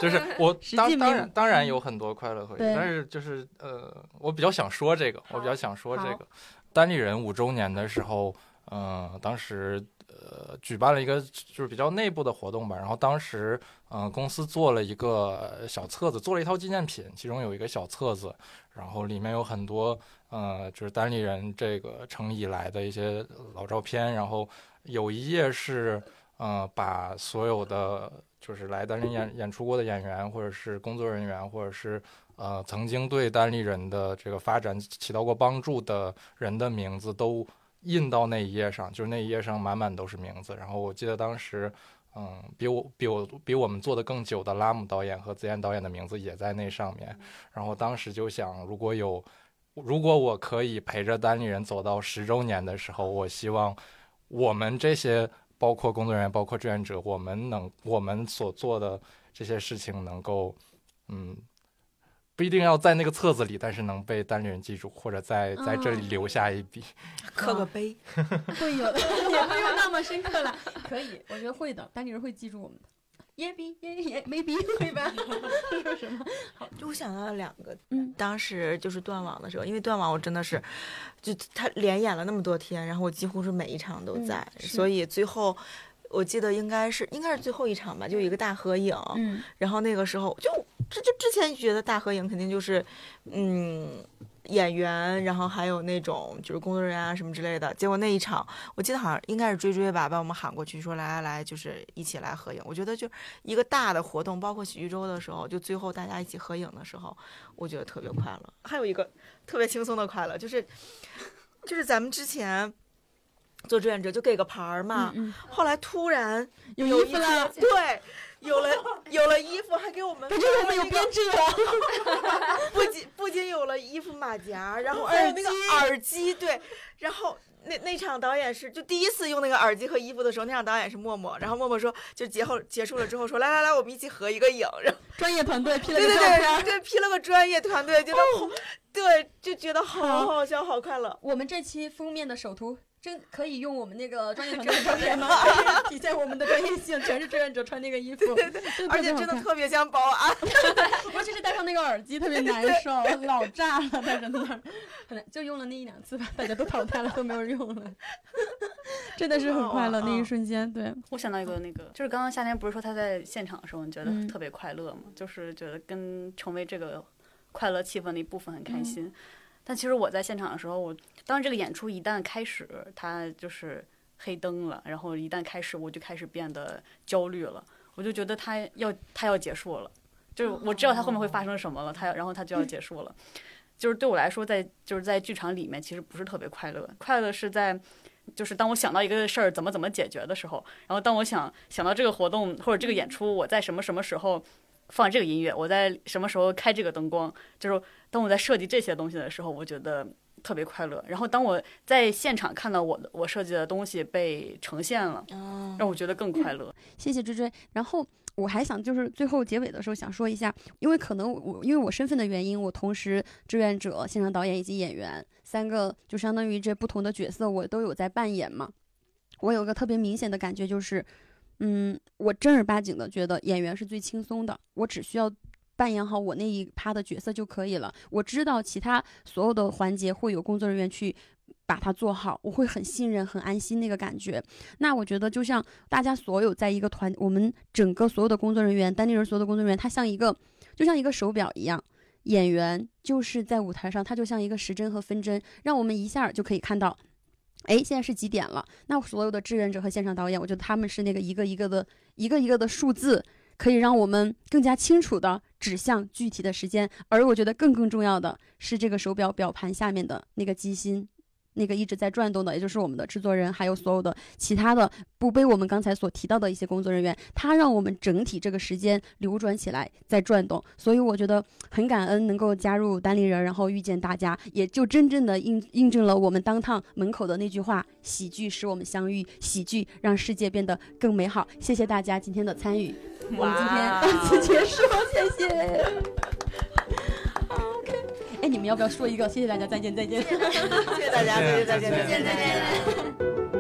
就是 我当当然当然有很多快乐回忆，但是就是呃，我比较想说这个，我比较想说这个，单立人五周年的时候，嗯，当时呃举办了一个就是比较内部的活动吧，然后当时嗯公司做了一个小册子，做了一套纪念品，其中有一个小册子，然后里面有很多呃就是单立人这个成立以来的一些老照片，然后有一页是。呃，把所有的就是来担任演演出过的演员，或者是工作人员，或者是呃曾经对单立人的这个发展起到过帮助的人的名字都印到那一页上，就是那一页上满满都是名字。然后我记得当时，嗯，比我比我比我们做的更久的拉姆导演和子妍导演的名字也在那上面。然后当时就想，如果有如果我可以陪着单立人走到十周年的时候，我希望我们这些。包括工作人员，包括志愿者，我们能我们所做的这些事情能够，嗯，不一定要在那个册子里，但是能被单立人记住，或者在在这里留下一笔，刻个碑，会有的，也不用那么深刻了，可以，我觉得会的，单立人会记住我们的。也比也也没比会吧？说什么？好，就我想到了两个。嗯，当时就是断网的时候，因为断网我真的是，就他连演了那么多天，然后我几乎是每一场都在，所以最后我记得应该是应该是最后一场吧，就一个大合影。嗯，然后那个时候就这就之前觉得大合影肯定就是嗯。演员，然后还有那种就是工作人员啊什么之类的。结果那一场，我记得好像应该是追追吧，把我们喊过去说来来来，就是一起来合影。我觉得就一个大的活动，包括喜剧周的时候，就最后大家一起合影的时候，我觉得特别快乐。还有一个特别轻松的快乐，就是就是咱们之前做志愿者就给个牌儿嘛，后来突然有衣服了，对。有了有了衣服，还给我们，这我们有编制了。不仅不仅有了衣服马甲，然后还有那个耳机，对。然后那那场导演是就第一次用那个耳机和衣服的时候，那场导演是默默。然后默默说，就节后结束了之后说，来来来，我们一起合一个影。然后专业团队 P 了个对对对对 P 了个专业团队，觉得对就觉得好好笑，好快乐。我们这期封面的首图。真可以用我们那个专业 团队的照片吗？体现我们的专业性，全是志愿者穿那个衣服，对对，而且真的特别像保安，尤其是戴上那个耳机特别难受，老炸了，戴着那儿，可能就用了那一两次吧，大家都淘汰了，都没有用了，真的是很快乐那一瞬间。对我想到一个那个，就是刚刚夏天不是说他在现场的时候，你觉得特别快乐吗？就是觉得跟成为这个快乐气氛的一部分很开心。但其实我在现场的时候，我当这个演出一旦开始，它就是黑灯了，然后一旦开始，我就开始变得焦虑了。我就觉得它要它要结束了，就是我知道它后面会发生什么了，它要然后它就要结束了。就是对我来说，在就是在剧场里面，其实不是特别快乐，快乐是在就是当我想到一个事儿怎么怎么解决的时候，然后当我想想到这个活动或者这个演出，我在什么什么时候放这个音乐，我在什么时候开这个灯光，就是当我在设计这些东西的时候，我觉得特别快乐。然后当我在现场看到我的我设计的东西被呈现了，哦让我觉得更快乐。谢谢追追。然后我还想就是最后结尾的时候想说一下，因为可能我我因为我身份的原因，我同时志愿者、现场导演以及演员三个就相当于这不同的角色我都有在扮演嘛。我有个特别明显的感觉就是，嗯，我正儿八经的觉得演员是最轻松的，我只需要。扮演好我那一趴的角色就可以了。我知道其他所有的环节会有工作人员去把它做好，我会很信任、很安心那个感觉。那我觉得就像大家所有在一个团，我们整个所有的工作人员，单立人所有的工作人员，他像一个就像一个手表一样，演员就是在舞台上，他就像一个时针和分针，让我们一下就可以看到。哎，现在是几点了？那所有的志愿者和现场导演，我觉得他们是那个一个一个的、一个一个的数字，可以让我们更加清楚的指向具体的时间。而我觉得更更重要的是，这个手表表盘下面的那个机芯，那个一直在转动的，也就是我们的制作人，还有所有的其他的不被我们刚才所提到的一些工作人员，他让我们整体这个时间流转起来，在转动。所以我觉得很感恩能够加入单立人，然后遇见大家，也就真正的印印证了我们当趟门口的那句话：喜剧使我们相遇，喜剧让世界变得更美好。谢谢大家今天的参与，我们今天到此结束，谢谢。哎，你们要不要说一个？谢谢大家，再见，再见。谢谢大家，再见，再见，再见，再见。